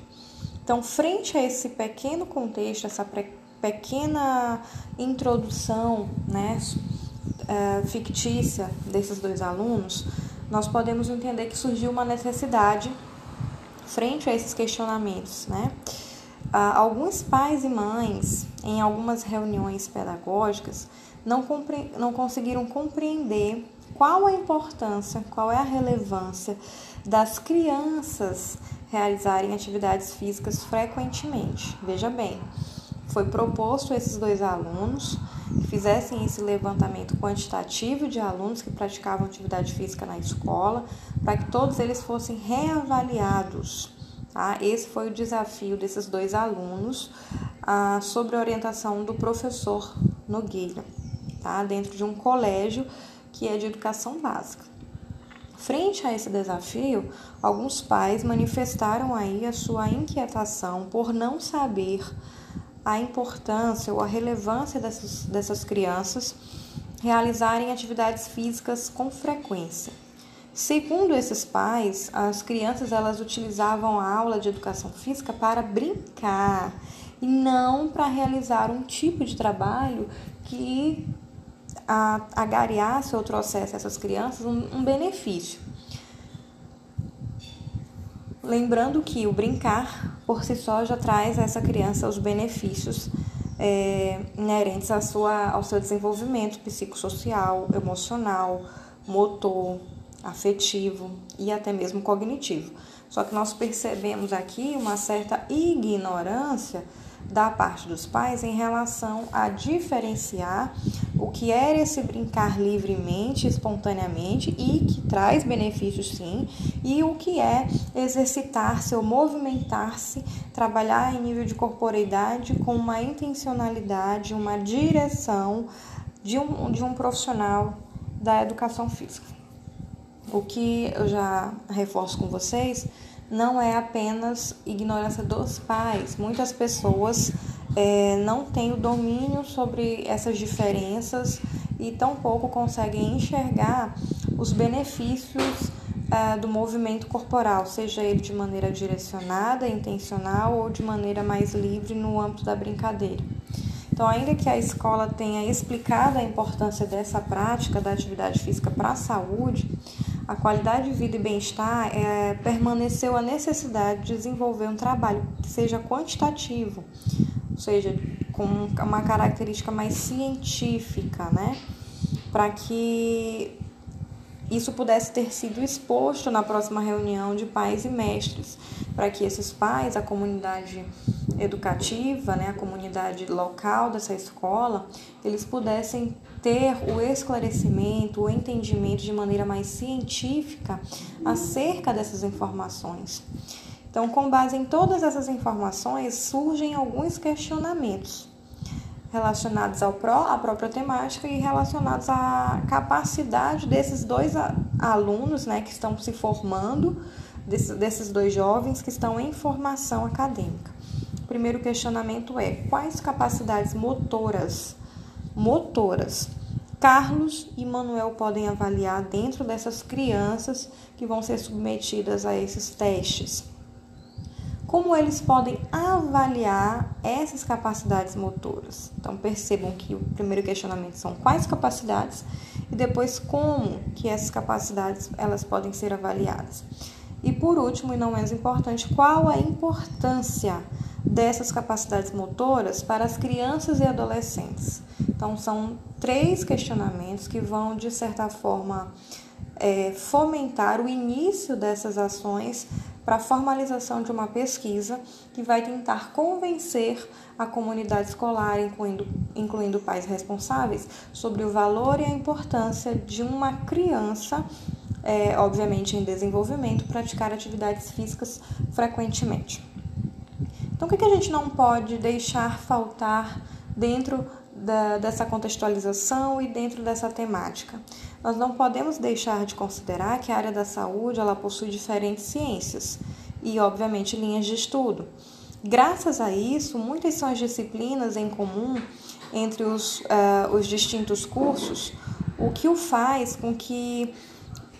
Então, frente a esse pequeno contexto, essa pequena introdução né, é, fictícia desses dois alunos, nós podemos entender que surgiu uma necessidade frente a esses questionamentos. Né? Alguns pais e mães, em algumas reuniões pedagógicas, não, compre não conseguiram compreender qual a importância, qual é a relevância das crianças realizarem atividades físicas frequentemente. Veja bem, foi proposto a esses dois alunos que fizessem esse levantamento quantitativo de alunos que praticavam atividade física na escola, para que todos eles fossem reavaliados. Tá? Esse foi o desafio desses dois alunos ah, sobre a orientação do professor Nogueira, tá? dentro de um colégio que é de educação básica. Frente a esse desafio, alguns pais manifestaram aí a sua inquietação por não saber a importância ou a relevância dessas, dessas crianças realizarem atividades físicas com frequência. Segundo esses pais, as crianças elas utilizavam a aula de educação física para brincar e não para realizar um tipo de trabalho que agariasse ou trouxesse a essas crianças um, um benefício. Lembrando que o brincar por si só já traz a essa criança os benefícios é, inerentes à sua, ao seu desenvolvimento psicossocial, emocional, motor, afetivo e até mesmo cognitivo. Só que nós percebemos aqui uma certa ignorância da parte dos pais em relação a diferenciar o que é esse brincar livremente, espontaneamente e que traz benefícios sim, e o que é exercitar-se ou movimentar-se, trabalhar em nível de corporeidade com uma intencionalidade, uma direção de um, de um profissional da educação física. O que eu já reforço com vocês não é apenas ignorância dos pais. Muitas pessoas é, não têm o domínio sobre essas diferenças e tampouco conseguem enxergar os benefícios é, do movimento corporal, seja ele de maneira direcionada, intencional ou de maneira mais livre no âmbito da brincadeira. Então, ainda que a escola tenha explicado a importância dessa prática da atividade física para a saúde, a qualidade de vida e bem-estar é, permaneceu a necessidade de desenvolver um trabalho que seja quantitativo, seja, com uma característica mais científica, né? Para que isso pudesse ter sido exposto na próxima reunião de pais e mestres, para que esses pais, a comunidade educativa, né, a comunidade local dessa escola, eles pudessem ter o esclarecimento, o entendimento de maneira mais científica acerca dessas informações. Então, com base em todas essas informações, surgem alguns questionamentos relacionados ao pró, à própria temática e relacionados à capacidade desses dois alunos né, que estão se formando, desses, dois jovens que estão em formação acadêmica. O primeiro questionamento é: quais capacidades motoras motoras. Carlos e Manuel podem avaliar dentro dessas crianças que vão ser submetidas a esses testes. Como eles podem avaliar essas capacidades motoras? Então percebam que o primeiro questionamento são quais capacidades e depois como que essas capacidades elas podem ser avaliadas. E por último, e não menos importante, qual a importância dessas capacidades motoras para as crianças e adolescentes. Então, são três questionamentos que vão, de certa forma, é, fomentar o início dessas ações para a formalização de uma pesquisa que vai tentar convencer a comunidade escolar, incluindo, incluindo pais responsáveis, sobre o valor e a importância de uma criança, é, obviamente em desenvolvimento, praticar atividades físicas frequentemente. Então, o que, que a gente não pode deixar faltar dentro da, dessa contextualização e dentro dessa temática? Nós não podemos deixar de considerar que a área da saúde ela possui diferentes ciências e, obviamente, linhas de estudo. Graças a isso, muitas são as disciplinas em comum entre os, uh, os distintos cursos, o que o faz com que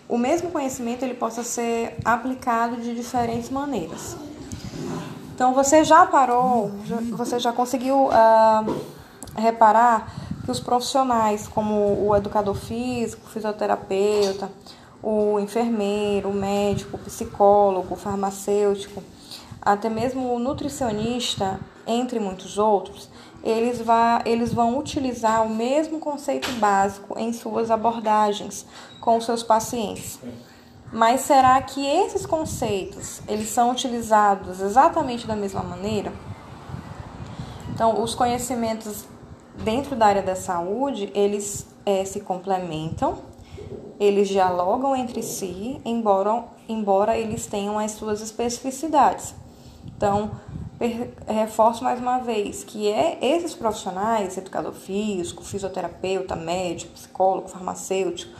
o mesmo conhecimento ele possa ser aplicado de diferentes maneiras. Então você já parou, você já conseguiu uh, reparar que os profissionais, como o educador físico, o fisioterapeuta, o enfermeiro, o médico, o psicólogo, o farmacêutico, até mesmo o nutricionista, entre muitos outros, eles, vá, eles vão utilizar o mesmo conceito básico em suas abordagens com seus pacientes. Mas será que esses conceitos eles são utilizados exatamente da mesma maneira? Então, os conhecimentos dentro da área da saúde eles é, se complementam, eles dialogam entre si, embora, embora eles tenham as suas especificidades. Então, reforço mais uma vez que é esses profissionais, educador físico, fisioterapeuta, médico, psicólogo, farmacêutico,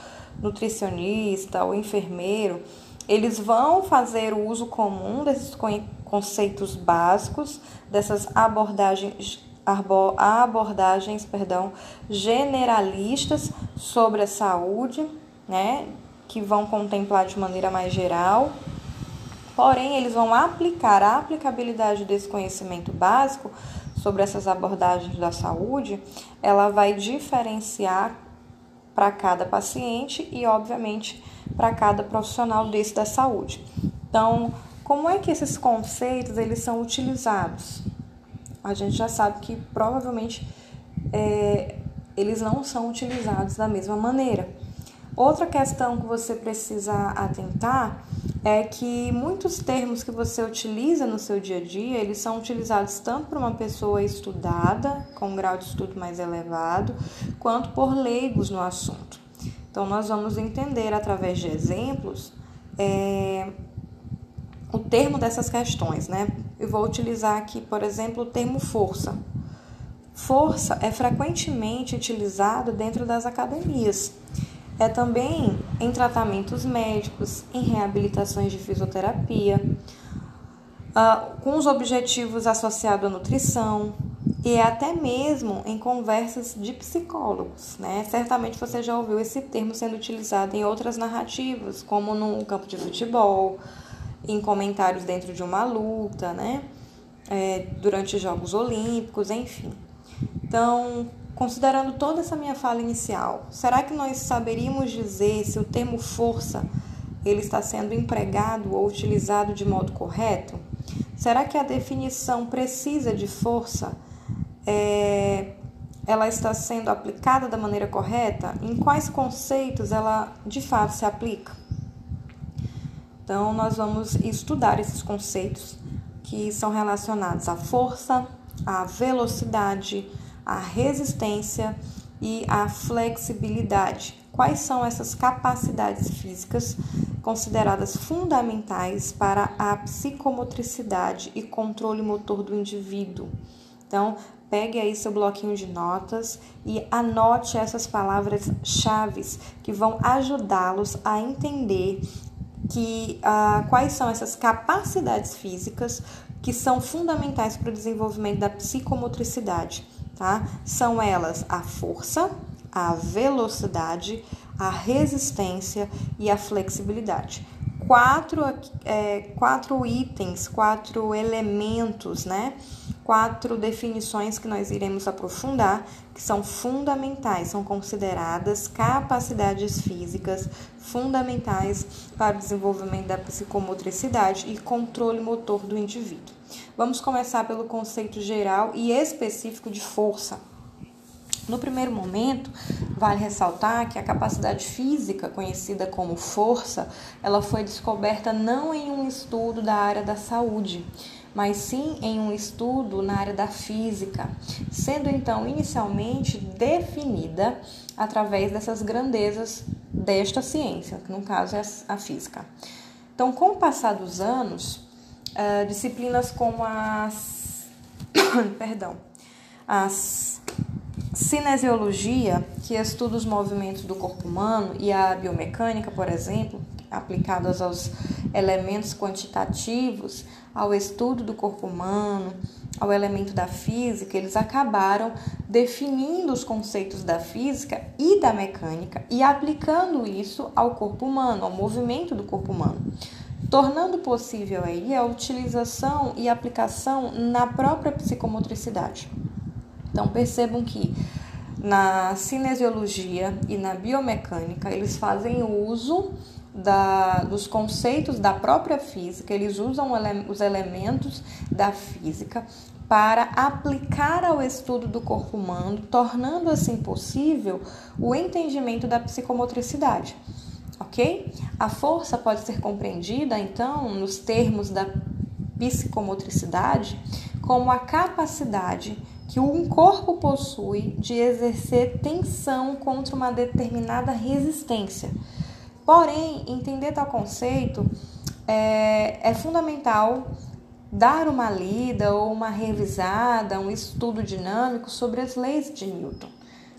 nutricionista ou enfermeiro, eles vão fazer o uso comum desses conceitos básicos, dessas abordagens, abordagens perdão, generalistas sobre a saúde, né, que vão contemplar de maneira mais geral. Porém, eles vão aplicar a aplicabilidade desse conhecimento básico sobre essas abordagens da saúde, ela vai diferenciar para cada paciente e, obviamente, para cada profissional desse da saúde. Então, como é que esses conceitos eles são utilizados? A gente já sabe que provavelmente é, eles não são utilizados da mesma maneira. Outra questão que você precisa atentar é que muitos termos que você utiliza no seu dia a dia, eles são utilizados tanto por uma pessoa estudada, com um grau de estudo mais elevado, quanto por leigos no assunto. Então, nós vamos entender através de exemplos é, o termo dessas questões, né? Eu vou utilizar aqui, por exemplo, o termo força. Força é frequentemente utilizado dentro das academias é também em tratamentos médicos, em reabilitações de fisioterapia, uh, com os objetivos associados à nutrição e até mesmo em conversas de psicólogos. Né? Certamente você já ouviu esse termo sendo utilizado em outras narrativas, como no campo de futebol, em comentários dentro de uma luta, né? É, durante Jogos Olímpicos, enfim. Então, considerando toda essa minha fala inicial, será que nós saberíamos dizer se o termo força ele está sendo empregado ou utilizado de modo correto? Será que a definição precisa de força é, ela está sendo aplicada da maneira correta? Em quais conceitos ela de fato se aplica? Então, nós vamos estudar esses conceitos que são relacionados à força, à velocidade, à resistência e à flexibilidade. Quais são essas capacidades físicas consideradas fundamentais para a psicomotricidade e controle motor do indivíduo? Então, pegue aí seu bloquinho de notas e anote essas palavras-chave que vão ajudá-los a entender que uh, quais são essas capacidades físicas que são fundamentais para o desenvolvimento da psicomotricidade, tá? São elas a força, a velocidade, a resistência e a flexibilidade. Quatro, é, quatro itens, quatro elementos, né? Quatro definições que nós iremos aprofundar, que são fundamentais, são consideradas capacidades físicas fundamentais para o desenvolvimento da psicomotricidade e controle motor do indivíduo. Vamos começar pelo conceito geral e específico de força. No primeiro momento, vale ressaltar que a capacidade física, conhecida como força, ela foi descoberta não em um estudo da área da saúde, mas sim em um estudo na área da física, sendo então inicialmente definida através dessas grandezas desta ciência, que no caso é a física. Então, com o passar dos anos, uh, disciplinas como as perdão, as cinesiologia, que estuda os movimentos do corpo humano, e a biomecânica, por exemplo, aplicadas aos elementos quantitativos, ao estudo do corpo humano, ao elemento da física, eles acabaram definindo os conceitos da física e da mecânica e aplicando isso ao corpo humano, ao movimento do corpo humano, tornando possível aí a utilização e aplicação na própria psicomotricidade. Então percebam que na cinesiologia e na biomecânica eles fazem uso da, dos conceitos da própria física, eles usam os elementos da física para aplicar ao estudo do corpo humano, tornando assim possível o entendimento da psicomotricidade. Ok? A força pode ser compreendida, então, nos termos da psicomotricidade, como a capacidade que um corpo possui de exercer tensão contra uma determinada resistência Porém, entender tal conceito é, é fundamental dar uma lida ou uma revisada, um estudo dinâmico sobre as leis de Newton.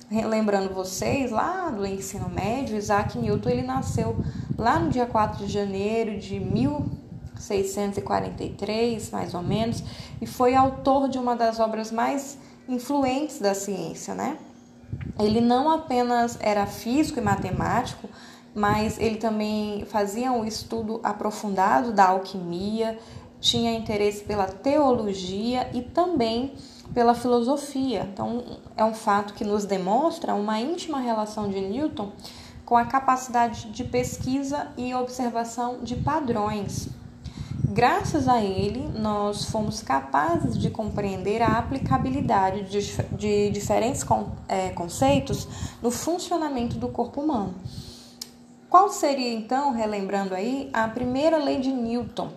Lembrando vocês, lá do ensino médio, Isaac Newton ele nasceu lá no dia 4 de janeiro de 1643, mais ou menos, e foi autor de uma das obras mais influentes da ciência, né? Ele não apenas era físico e matemático, mas ele também fazia um estudo aprofundado da alquimia, tinha interesse pela teologia e também pela filosofia. Então, é um fato que nos demonstra uma íntima relação de Newton com a capacidade de pesquisa e observação de padrões. Graças a ele, nós fomos capazes de compreender a aplicabilidade de, de diferentes é, conceitos no funcionamento do corpo humano. Qual seria então, relembrando aí, a primeira lei de Newton?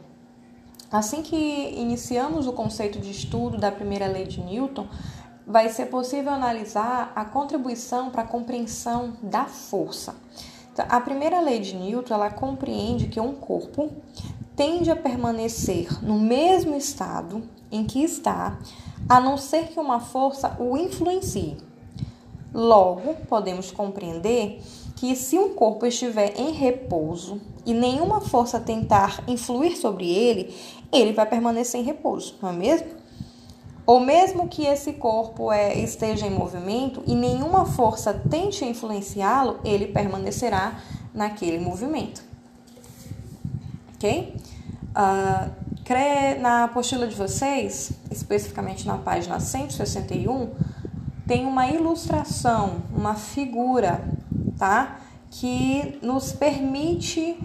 Assim que iniciamos o conceito de estudo da primeira lei de Newton, vai ser possível analisar a contribuição para a compreensão da força. Então, a primeira lei de Newton, ela compreende que um corpo tende a permanecer no mesmo estado em que está, a não ser que uma força o influencie. Logo, podemos compreender que se um corpo estiver em repouso e nenhuma força tentar influir sobre ele, ele vai permanecer em repouso, não é mesmo? Ou mesmo que esse corpo é, esteja em movimento e nenhuma força tente influenciá-lo, ele permanecerá naquele movimento. Ok? Uh, na apostila de vocês, especificamente na página 161, tem uma ilustração, uma figura, tá? Que nos permite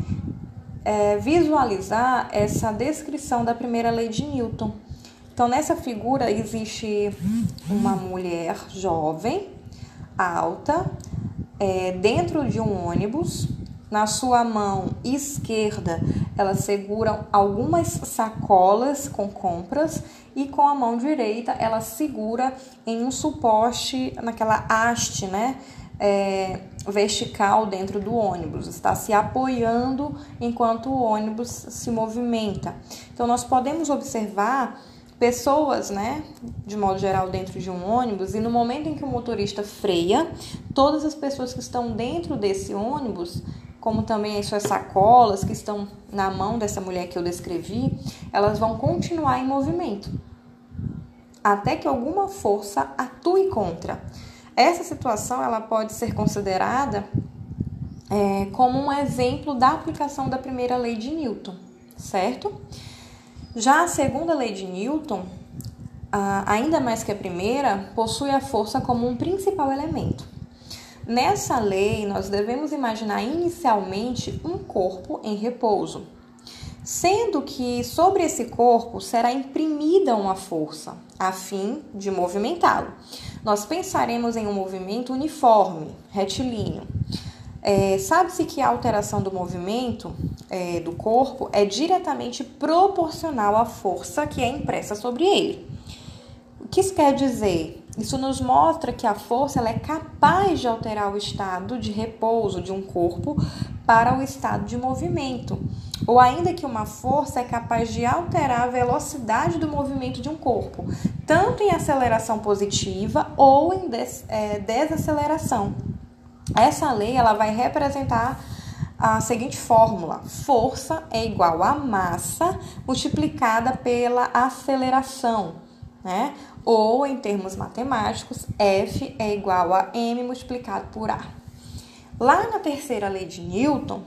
é, visualizar essa descrição da primeira lei de Newton. Então, nessa figura existe uma mulher jovem, alta, é, dentro de um ônibus. Na sua mão esquerda, ela segura algumas sacolas com compras e com a mão direita ela segura em um suporte, naquela haste, né? É, vertical dentro do ônibus, está se apoiando enquanto o ônibus se movimenta. Então, nós podemos observar pessoas, né, de modo geral, dentro de um ônibus, e no momento em que o motorista freia, todas as pessoas que estão dentro desse ônibus, como também as suas sacolas que estão na mão dessa mulher que eu descrevi, elas vão continuar em movimento até que alguma força atue contra. Essa situação ela pode ser considerada é, como um exemplo da aplicação da primeira lei de Newton, certo? Já a segunda lei de Newton, ainda mais que a primeira, possui a força como um principal elemento. Nessa lei, nós devemos imaginar inicialmente um corpo em repouso, sendo que sobre esse corpo será imprimida uma força, a fim de movimentá-lo. Nós pensaremos em um movimento uniforme, retilíneo, é, Sabe-se que a alteração do movimento é, do corpo é diretamente proporcional à força que é impressa sobre ele. O que isso quer dizer? Isso nos mostra que a força é capaz de alterar o estado de repouso de um corpo para o estado de movimento, ou ainda que uma força é capaz de alterar a velocidade do movimento de um corpo, tanto em aceleração positiva ou em des, é, desaceleração. Essa lei ela vai representar a seguinte fórmula: força é igual a massa multiplicada pela aceleração, né? Ou em termos matemáticos, F é igual a m multiplicado por a. Lá na terceira lei de Newton,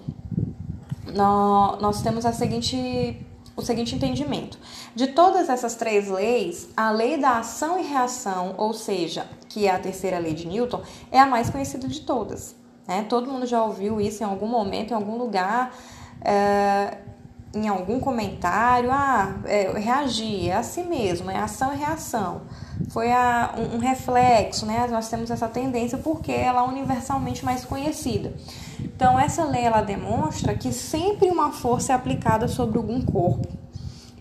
nós temos a seguinte o seguinte entendimento. De todas essas três leis, a lei da ação e reação, ou seja, que é a terceira lei de Newton, é a mais conhecida de todas. Né? Todo mundo já ouviu isso em algum momento, em algum lugar, é, em algum comentário. Ah, é, reagir, é assim mesmo, é ação e reação. Foi a, um, um reflexo, né? Nós temos essa tendência porque ela é universalmente mais conhecida. Então, essa lei ela demonstra que sempre uma força é aplicada sobre algum corpo.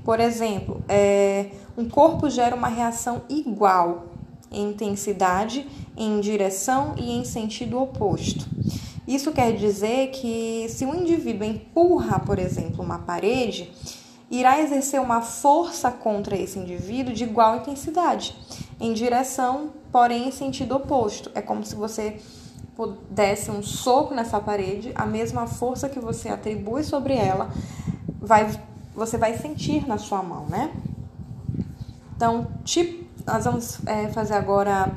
Por exemplo, é, um corpo gera uma reação igual em intensidade, em direção e em sentido oposto. Isso quer dizer que se um indivíduo empurra, por exemplo, uma parede, irá exercer uma força contra esse indivíduo de igual intensidade, em direção, porém em sentido oposto. É como se você desse um soco nessa parede, a mesma força que você atribui sobre ela, vai, você vai sentir na sua mão, né? Então, tipo, nós vamos é, fazer agora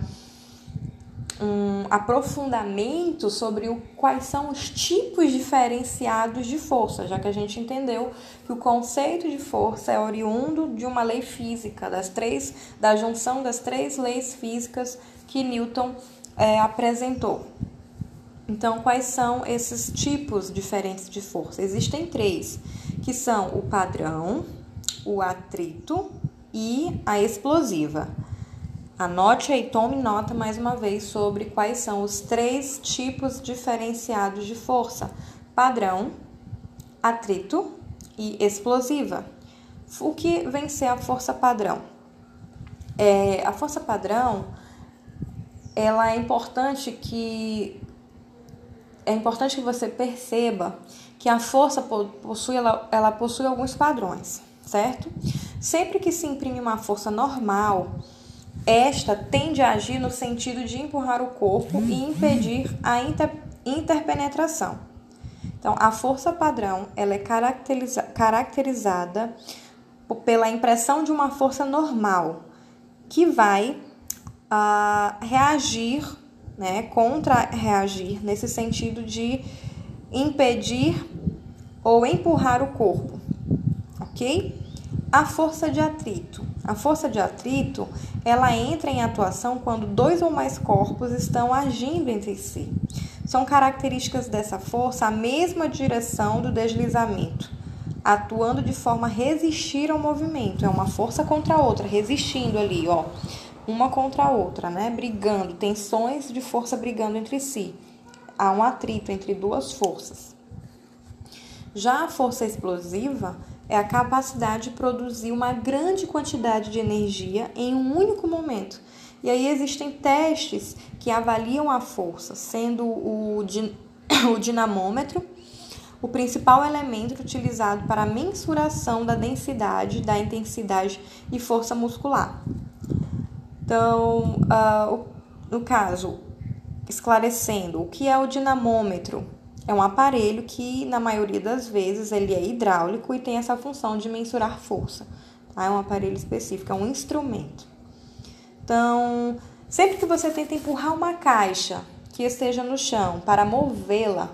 um aprofundamento sobre o, quais são os tipos diferenciados de força, já que a gente entendeu que o conceito de força é oriundo de uma lei física, das três, da junção das três leis físicas que Newton é, apresentou. Então, quais são esses tipos diferentes de força? Existem três, que são o padrão, o atrito e a explosiva. Anote aí, tome nota mais uma vez sobre quais são os três tipos diferenciados de força: padrão, atrito e explosiva. O que vem ser a força padrão? É, a força padrão ela é importante que é importante que você perceba que a força possui, ela, ela possui alguns padrões, certo? Sempre que se imprime uma força normal, esta tende a agir no sentido de empurrar o corpo e impedir a inter, interpenetração. Então, a força padrão ela é caracteriza, caracterizada pela impressão de uma força normal que vai uh, reagir né, contra-reagir nesse sentido de impedir ou empurrar o corpo, ok? A força de atrito. A força de atrito, ela entra em atuação quando dois ou mais corpos estão agindo entre si. São características dessa força a mesma direção do deslizamento, atuando de forma a resistir ao movimento. É uma força contra a outra, resistindo ali, ó, uma contra a outra, né? Brigando, tensões de força brigando entre si. Há um atrito entre duas forças. Já a força explosiva é a capacidade de produzir uma grande quantidade de energia em um único momento. E aí existem testes que avaliam a força, sendo o, din o dinamômetro o principal elemento utilizado para a mensuração da densidade, da intensidade e força muscular. Então, uh, no caso, esclarecendo, o que é o dinamômetro? É um aparelho que, na maioria das vezes, ele é hidráulico e tem essa função de mensurar força. Tá? É um aparelho específico, é um instrumento. Então, sempre que você tenta empurrar uma caixa que esteja no chão para movê-la,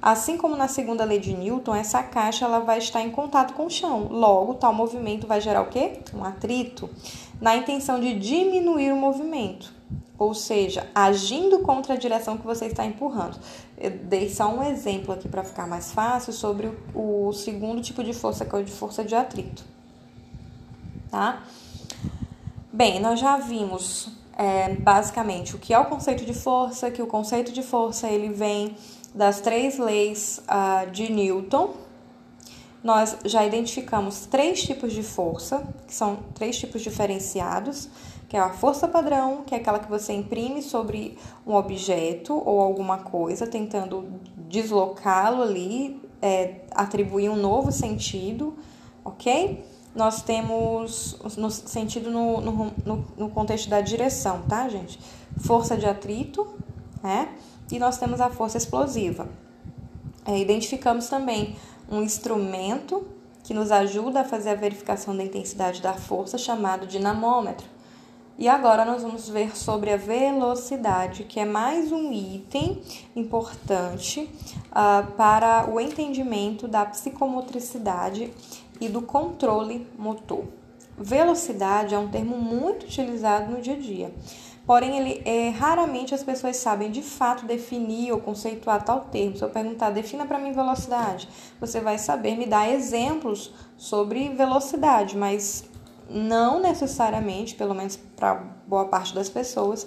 assim como na segunda lei de Newton, essa caixa ela vai estar em contato com o chão. Logo, tal movimento vai gerar o quê? Um atrito, na intenção de diminuir o movimento ou seja, agindo contra a direção que você está empurrando. Eu dei só um exemplo aqui para ficar mais fácil sobre o, segundo tipo de força, que é o de força de atrito. Tá? Bem, nós já vimos é, basicamente o que é o conceito de força, que o conceito de força ele vem das três leis uh, de Newton. Nós já identificamos três tipos de força, que são três tipos diferenciados que é a força padrão, que é aquela que você imprime sobre um objeto ou alguma coisa, tentando deslocá-lo ali, é, atribuir um novo sentido, ok? Nós temos no sentido no, no, no contexto da direção, tá, gente? Força de atrito, né? E nós temos a força explosiva. É, identificamos também um instrumento que nos ajuda a fazer a verificação da intensidade da força, chamado dinamômetro e agora nós vamos ver sobre a velocidade, que é mais um item importante uh, para o entendimento da psicomotricidade e do controle motor. Velocidade é um termo muito utilizado no dia a dia. Porém, ele é, raramente as pessoas sabem de fato definir ou conceituar tal termo. Se eu perguntar, defina para mim velocidade, você vai saber me dar exemplos sobre velocidade, mas não necessariamente, pelo menos para boa parte das pessoas,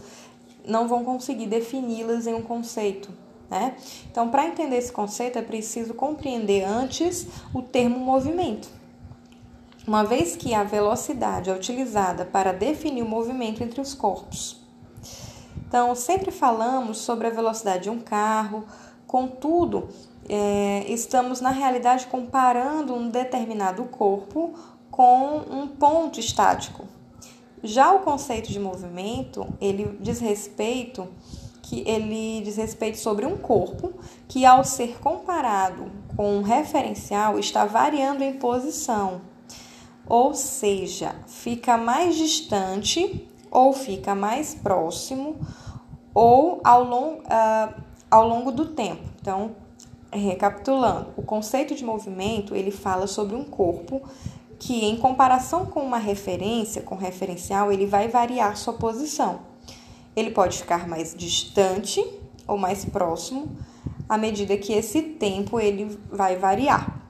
não vão conseguir defini-las em um conceito. Né? Então, para entender esse conceito, é preciso compreender antes o termo movimento. Uma vez que a velocidade é utilizada para definir o movimento entre os corpos. Então, sempre falamos sobre a velocidade de um carro, contudo, é, estamos na realidade comparando um determinado corpo com um ponto estático. Já o conceito de movimento, ele diz respeito que ele diz respeito sobre um corpo que ao ser comparado com um referencial está variando em posição. Ou seja, fica mais distante ou fica mais próximo ou ao, uh, ao longo do tempo. Então, recapitulando, o conceito de movimento ele fala sobre um corpo que em comparação com uma referência, com referencial, ele vai variar sua posição. Ele pode ficar mais distante ou mais próximo à medida que esse tempo ele vai variar.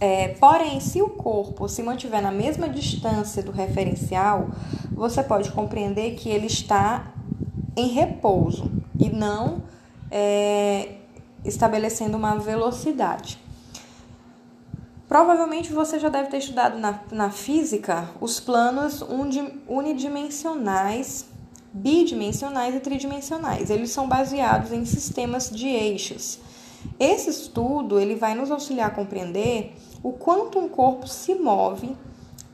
É, porém, se o corpo se mantiver na mesma distância do referencial, você pode compreender que ele está em repouso e não é, estabelecendo uma velocidade. Provavelmente você já deve ter estudado na, na física os planos unidimensionais, bidimensionais e tridimensionais. Eles são baseados em sistemas de eixos. Esse estudo ele vai nos auxiliar a compreender o quanto um corpo se move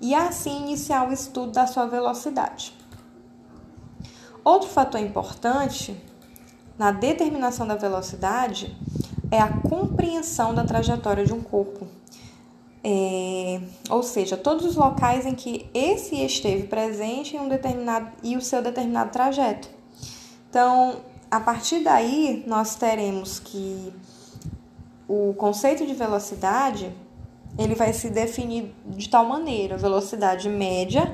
e assim iniciar o estudo da sua velocidade. Outro fator importante na determinação da velocidade é a compreensão da trajetória de um corpo é, ou seja, todos os locais em que esse esteve presente em um determinado e o seu determinado trajeto. Então, a partir daí, nós teremos que o conceito de velocidade ele vai se definir de tal maneira: velocidade média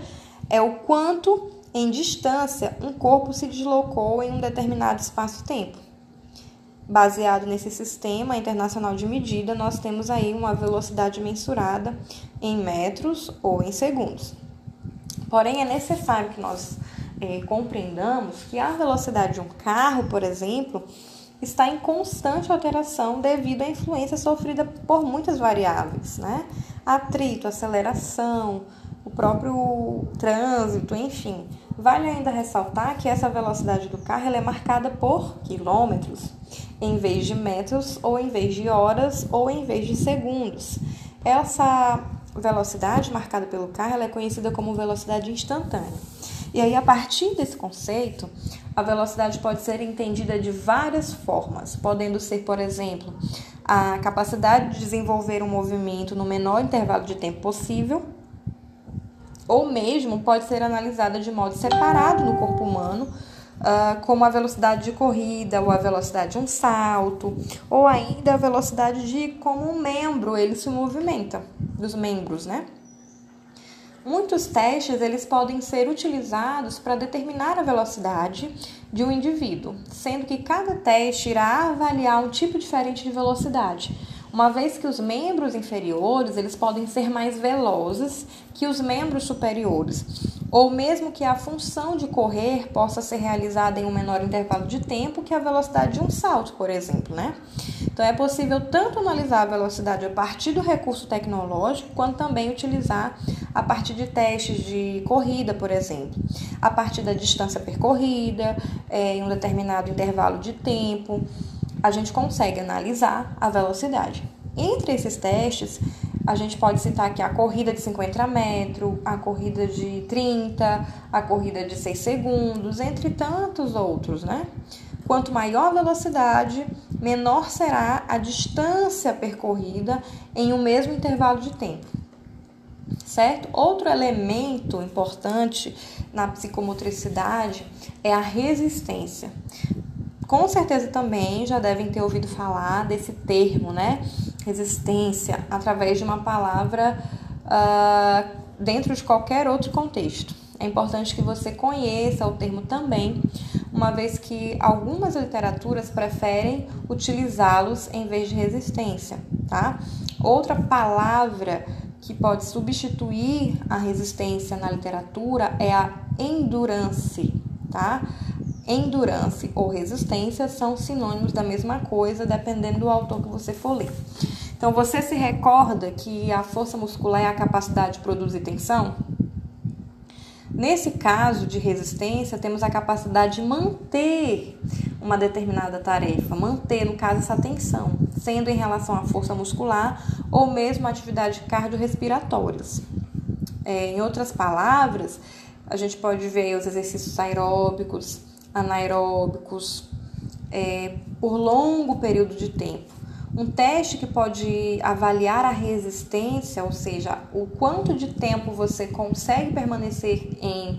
é o quanto em distância um corpo se deslocou em um determinado espaço-tempo. Baseado nesse sistema internacional de medida, nós temos aí uma velocidade mensurada em metros ou em segundos. Porém, é necessário que nós é, compreendamos que a velocidade de um carro, por exemplo, está em constante alteração devido à influência sofrida por muitas variáveis, né? Atrito, aceleração, o próprio trânsito, enfim. Vale ainda ressaltar que essa velocidade do carro é marcada por quilômetros, em vez de metros, ou em vez de horas, ou em vez de segundos. Essa velocidade marcada pelo carro é conhecida como velocidade instantânea. E aí, a partir desse conceito, a velocidade pode ser entendida de várias formas, podendo ser, por exemplo, a capacidade de desenvolver um movimento no menor intervalo de tempo possível, ou mesmo pode ser analisada de modo separado no corpo humano, uh, como a velocidade de corrida, ou a velocidade de um salto, ou ainda a velocidade de como um membro ele se movimenta, dos membros, né? Muitos testes eles podem ser utilizados para determinar a velocidade de um indivíduo, sendo que cada teste irá avaliar um tipo diferente de velocidade, uma vez que os membros inferiores eles podem ser mais velozes que os membros superiores, ou mesmo que a função de correr possa ser realizada em um menor intervalo de tempo que a velocidade de um salto, por exemplo, né? Então é possível tanto analisar a velocidade a partir do recurso tecnológico, quanto também utilizar a partir de testes de corrida, por exemplo, a partir da distância percorrida, é, em um determinado intervalo de tempo, a gente consegue analisar a velocidade. Entre esses testes, a gente pode citar aqui a corrida de 50 metros, a corrida de 30, a corrida de 6 segundos, entre tantos outros, né? Quanto maior a velocidade, menor será a distância percorrida em um mesmo intervalo de tempo. Certo? Outro elemento importante na psicomotricidade é a resistência. Com certeza também já devem ter ouvido falar desse termo, né? Resistência, através de uma palavra uh, dentro de qualquer outro contexto. É importante que você conheça o termo também, uma vez que algumas literaturas preferem utilizá-los em vez de resistência, tá? Outra palavra que pode substituir a resistência na literatura é a endurance, tá? Endurance ou resistência são sinônimos da mesma coisa, dependendo do autor que você for ler. Então, você se recorda que a força muscular é a capacidade de produzir tensão? Nesse caso de resistência, temos a capacidade de manter uma determinada tarefa, manter, no caso, essa tensão, sendo em relação à força muscular ou mesmo atividade cardiorrespiratórias. É, em outras palavras, a gente pode ver os exercícios aeróbicos, anaeróbicos, é, por longo período de tempo. Um teste que pode avaliar a resistência, ou seja, o quanto de tempo você consegue permanecer em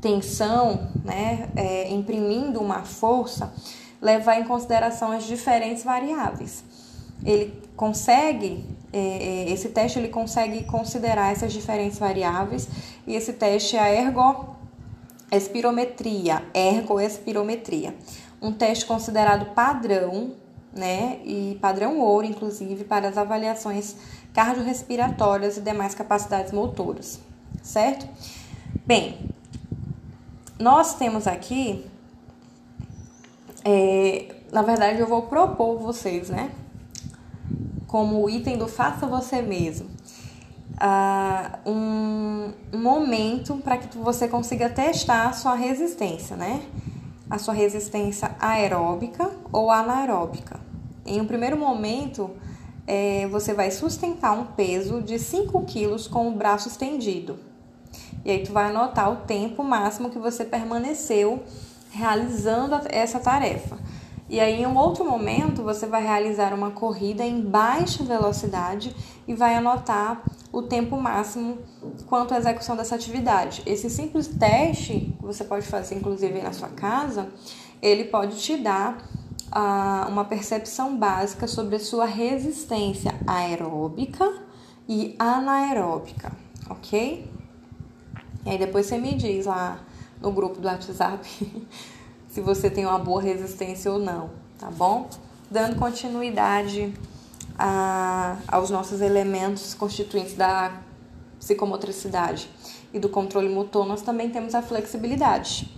tensão, né, é, imprimindo uma força, levar em consideração as diferentes variáveis. Ele consegue, é, é esse teste ele consegue considerar essas diferentes variáveis e esse teste é a ergoespirometria, ergoespirometria, um teste considerado padrão né? E padrão ouro, inclusive, para as avaliações cardiorrespiratórias e demais capacidades motoras, certo? Bem, nós temos aqui, é, na verdade, eu vou propor vocês, né? Como item do faça você mesmo, uh, um, momento para que você consiga testar a sua resistência, né? A sua resistência aeróbica ou anaeróbica. Em um primeiro momento, é, você vai sustentar um peso de 5 quilos com o braço estendido. E aí tu vai anotar o tempo máximo que você permaneceu realizando essa tarefa. E aí, em um outro momento, você vai realizar uma corrida em baixa velocidade e vai anotar o tempo máximo quanto à execução dessa atividade. Esse simples teste, que você pode fazer inclusive na sua casa, ele pode te dar uma percepção básica sobre a sua resistência aeróbica e anaeróbica, ok? E aí depois você me diz lá no grupo do WhatsApp se você tem uma boa resistência ou não, tá bom? Dando continuidade a, aos nossos elementos constituintes da psicomotricidade e do controle motor, nós também temos a flexibilidade,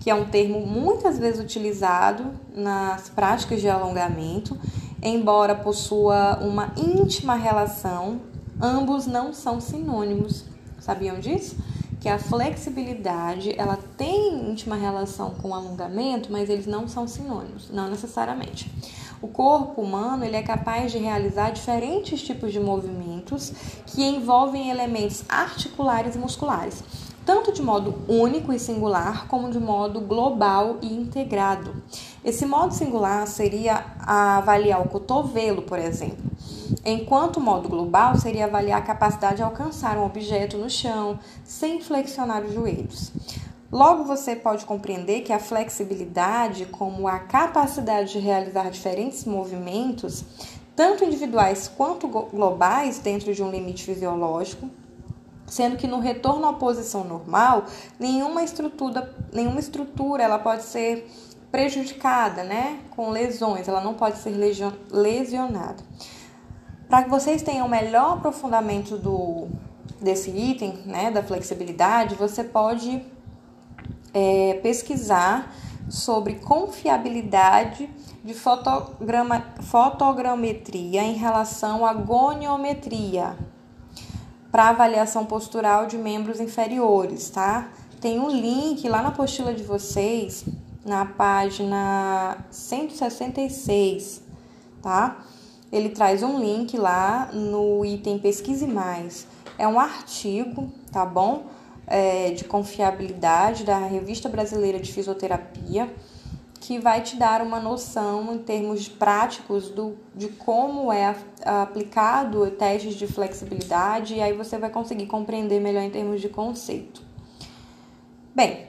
que é um termo muitas vezes utilizado nas práticas de alongamento, embora possua uma íntima relação, ambos não são sinônimos. Sabiam disso? Que a flexibilidade, ela tem íntima relação com o alongamento, mas eles não são sinônimos, não necessariamente. O corpo humano ele é capaz de realizar diferentes tipos de movimentos que envolvem elementos articulares e musculares, tanto de modo único e singular, como de modo global e integrado. Esse modo singular seria avaliar o cotovelo, por exemplo, enquanto o modo global seria avaliar a capacidade de alcançar um objeto no chão sem flexionar os joelhos. Logo, você pode compreender que a flexibilidade, como a capacidade de realizar diferentes movimentos, tanto individuais quanto globais, dentro de um limite fisiológico, sendo que no retorno à posição normal, nenhuma estrutura, nenhuma estrutura ela pode ser prejudicada, né, com lesões, ela não pode ser lesionada. Para que vocês tenham um melhor aprofundamento do, desse item, né, da flexibilidade, você pode é, pesquisar sobre confiabilidade de fotograma, fotogrametria em relação à goniometria para avaliação postural de membros inferiores, tá? Tem um link lá na apostila de vocês, na página 166, tá? Ele traz um link lá no item Pesquise Mais. É um artigo, tá bom? É, de confiabilidade da Revista Brasileira de Fisioterapia, que vai te dar uma noção em termos práticos do, de como é aplicado testes de flexibilidade e aí você vai conseguir compreender melhor em termos de conceito. Bem,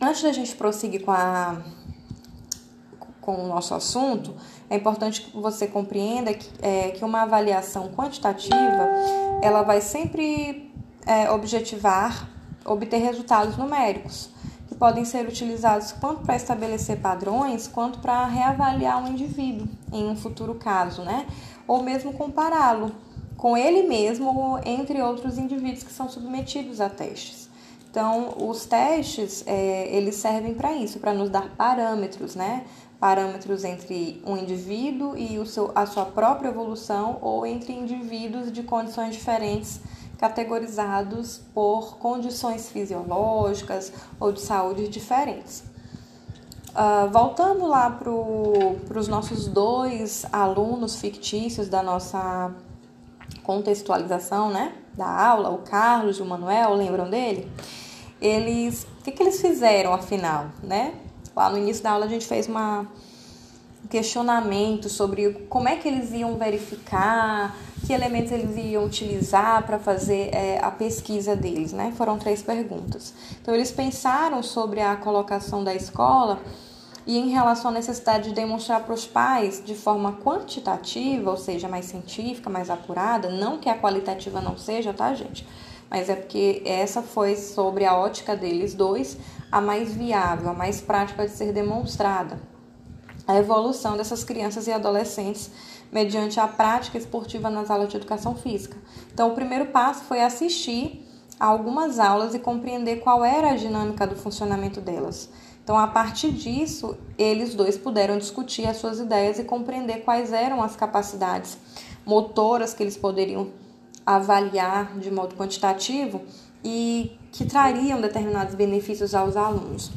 antes da gente prosseguir com, a, com o nosso assunto, é importante que você compreenda que, é, que uma avaliação quantitativa ela vai sempre é, objetivar obter resultados numéricos, que podem ser utilizados tanto para estabelecer padrões quanto para reavaliar um indivíduo em um futuro caso, né? Ou mesmo compará-lo com ele mesmo ou entre outros indivíduos que são submetidos a testes. Então, os testes, é, eles servem para isso, para nos dar parâmetros, né? Parâmetros entre um indivíduo e o seu, a sua própria evolução ou entre indivíduos de condições diferentes categorizados por condições fisiológicas ou de saúde diferentes. Uh, voltando lá para os nossos dois alunos fictícios da nossa contextualização, né, da aula, o Carlos e o Manuel, lembram dele? Eles, o que, que eles fizeram afinal, né? Lá no início da aula a gente fez uma, um questionamento sobre como é que eles iam verificar que elementos eles iam utilizar para fazer é, a pesquisa deles, né? Foram três perguntas. Então, eles pensaram sobre a colocação da escola e em relação à necessidade de demonstrar para os pais de forma quantitativa, ou seja, mais científica, mais apurada, não que a qualitativa não seja, tá, gente? Mas é porque essa foi sobre a ótica deles dois a mais viável, a mais prática de ser demonstrada. A evolução dessas crianças e adolescentes mediante a prática esportiva nas aulas de educação física. Então, o primeiro passo foi assistir a algumas aulas e compreender qual era a dinâmica do funcionamento delas. Então, a partir disso, eles dois puderam discutir as suas ideias e compreender quais eram as capacidades motoras que eles poderiam avaliar de modo quantitativo e que trariam determinados benefícios aos alunos.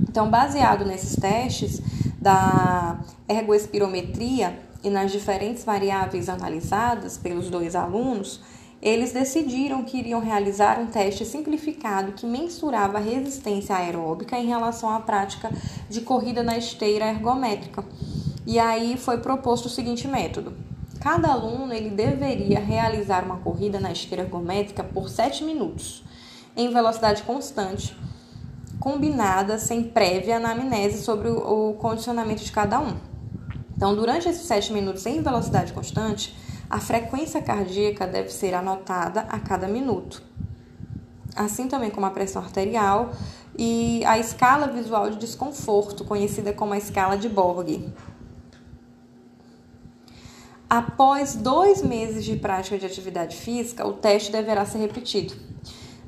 Então, baseado nesses testes da ergoespirometria, e nas diferentes variáveis analisadas pelos dois alunos, eles decidiram que iriam realizar um teste simplificado que mensurava a resistência aeróbica em relação à prática de corrida na esteira ergométrica. E aí foi proposto o seguinte método: cada aluno ele deveria realizar uma corrida na esteira ergométrica por 7 minutos, em velocidade constante, combinada sem prévia anamnese sobre o condicionamento de cada um. Então, durante esses 7 minutos em velocidade constante, A frequência cardíaca deve ser anotada a cada minuto, assim também como a pressão arterial e a escala visual de desconforto, conhecida como a escala de Borg. Após dois meses de prática de atividade física, o teste deverá ser repetido.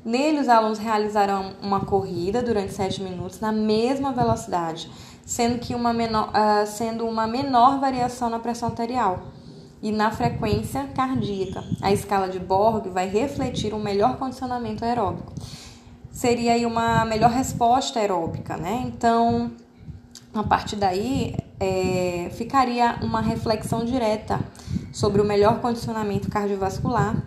Nele, os alunos realizarão uma corrida durante 7 minutos na mesma velocidade, sendo, que uma menor, uh, sendo uma menor variação na pressão arterial e na frequência cardíaca. A escala de Borg vai refletir um melhor condicionamento aeróbico. Seria aí uma melhor resposta aeróbica, né? Então, a partir daí, é, ficaria uma reflexão direta sobre o melhor condicionamento cardiovascular,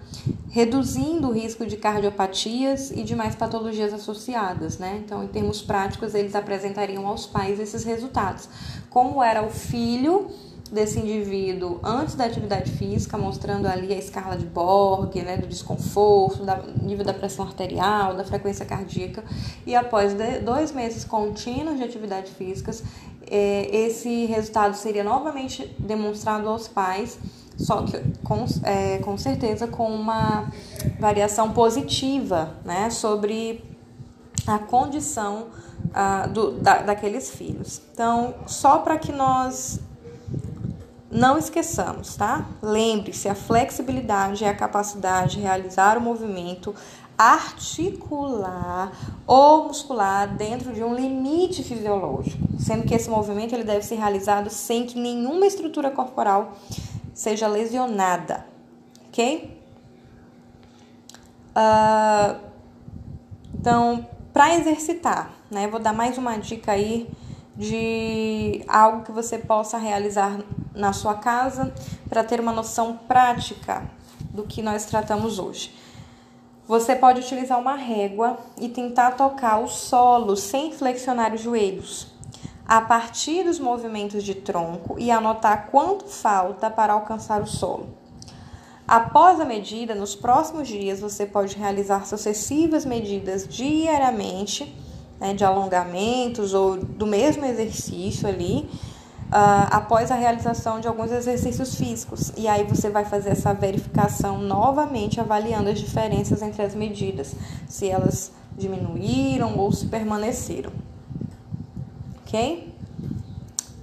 reduzindo o risco de cardiopatias e demais patologias associadas, né? Então, em termos práticos, eles apresentariam aos pais esses resultados. Como era o filho desse indivíduo antes da atividade física, mostrando ali a escala de Borg, né, do desconforto, do nível da pressão arterial, da frequência cardíaca, e após dois meses contínuos de atividade físicas, é, esse resultado seria novamente demonstrado aos pais só que com, é, com certeza com uma variação positiva né, sobre a condição uh, do, da, daqueles filhos. Então, só para que nós não esqueçamos, tá? Lembre-se, a flexibilidade é a capacidade de realizar o movimento articular ou muscular dentro de um limite fisiológico, sendo que esse movimento ele deve ser realizado sem que nenhuma estrutura corporal seja lesionada, ok? Uh, então, para exercitar, né? Vou dar mais uma dica aí de algo que você possa realizar na sua casa para ter uma noção prática do que nós tratamos hoje. Você pode utilizar uma régua e tentar tocar o solo sem flexionar os joelhos a partir dos movimentos de tronco e anotar quanto falta para alcançar o solo. Após a medida, nos próximos dias você pode realizar sucessivas medidas diariamente, né, de alongamentos ou do mesmo exercício ali, uh, após a realização de alguns exercícios físicos. E aí você vai fazer essa verificação novamente, avaliando as diferenças entre as medidas, se elas diminuíram ou se permaneceram ok?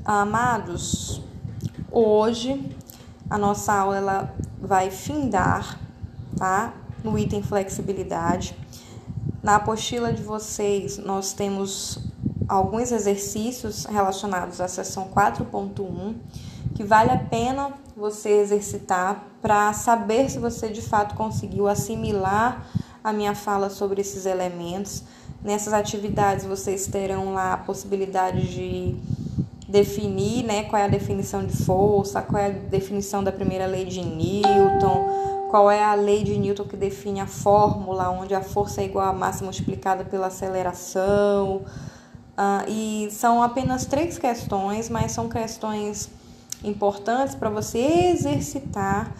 Amados, hoje a nossa aula ela vai findar, tá? No item flexibilidade. Na apostila de vocês, nós temos alguns exercícios relacionados à seção 4.1 que vale a pena você exercitar para saber se você de fato conseguiu assimilar a minha fala sobre esses elementos Nessas atividades vocês terão lá a possibilidade de definir né, qual é a definição de força, qual é a definição da primeira lei de Newton, qual é a lei de Newton que define a fórmula onde a força é igual a massa multiplicada pela aceleração. Uh, e são apenas três questões, mas são questões importantes para você exercitar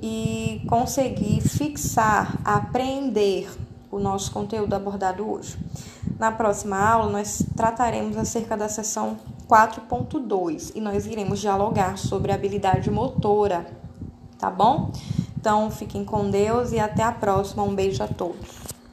e conseguir fixar, aprender o nosso conteúdo abordado hoje. Na próxima aula, nós trataremos acerca da seção 4.2 e nós iremos dialogar sobre habilidade motora, tá bom? Então, fiquem com Deus e até a próxima. Um beijo a todos.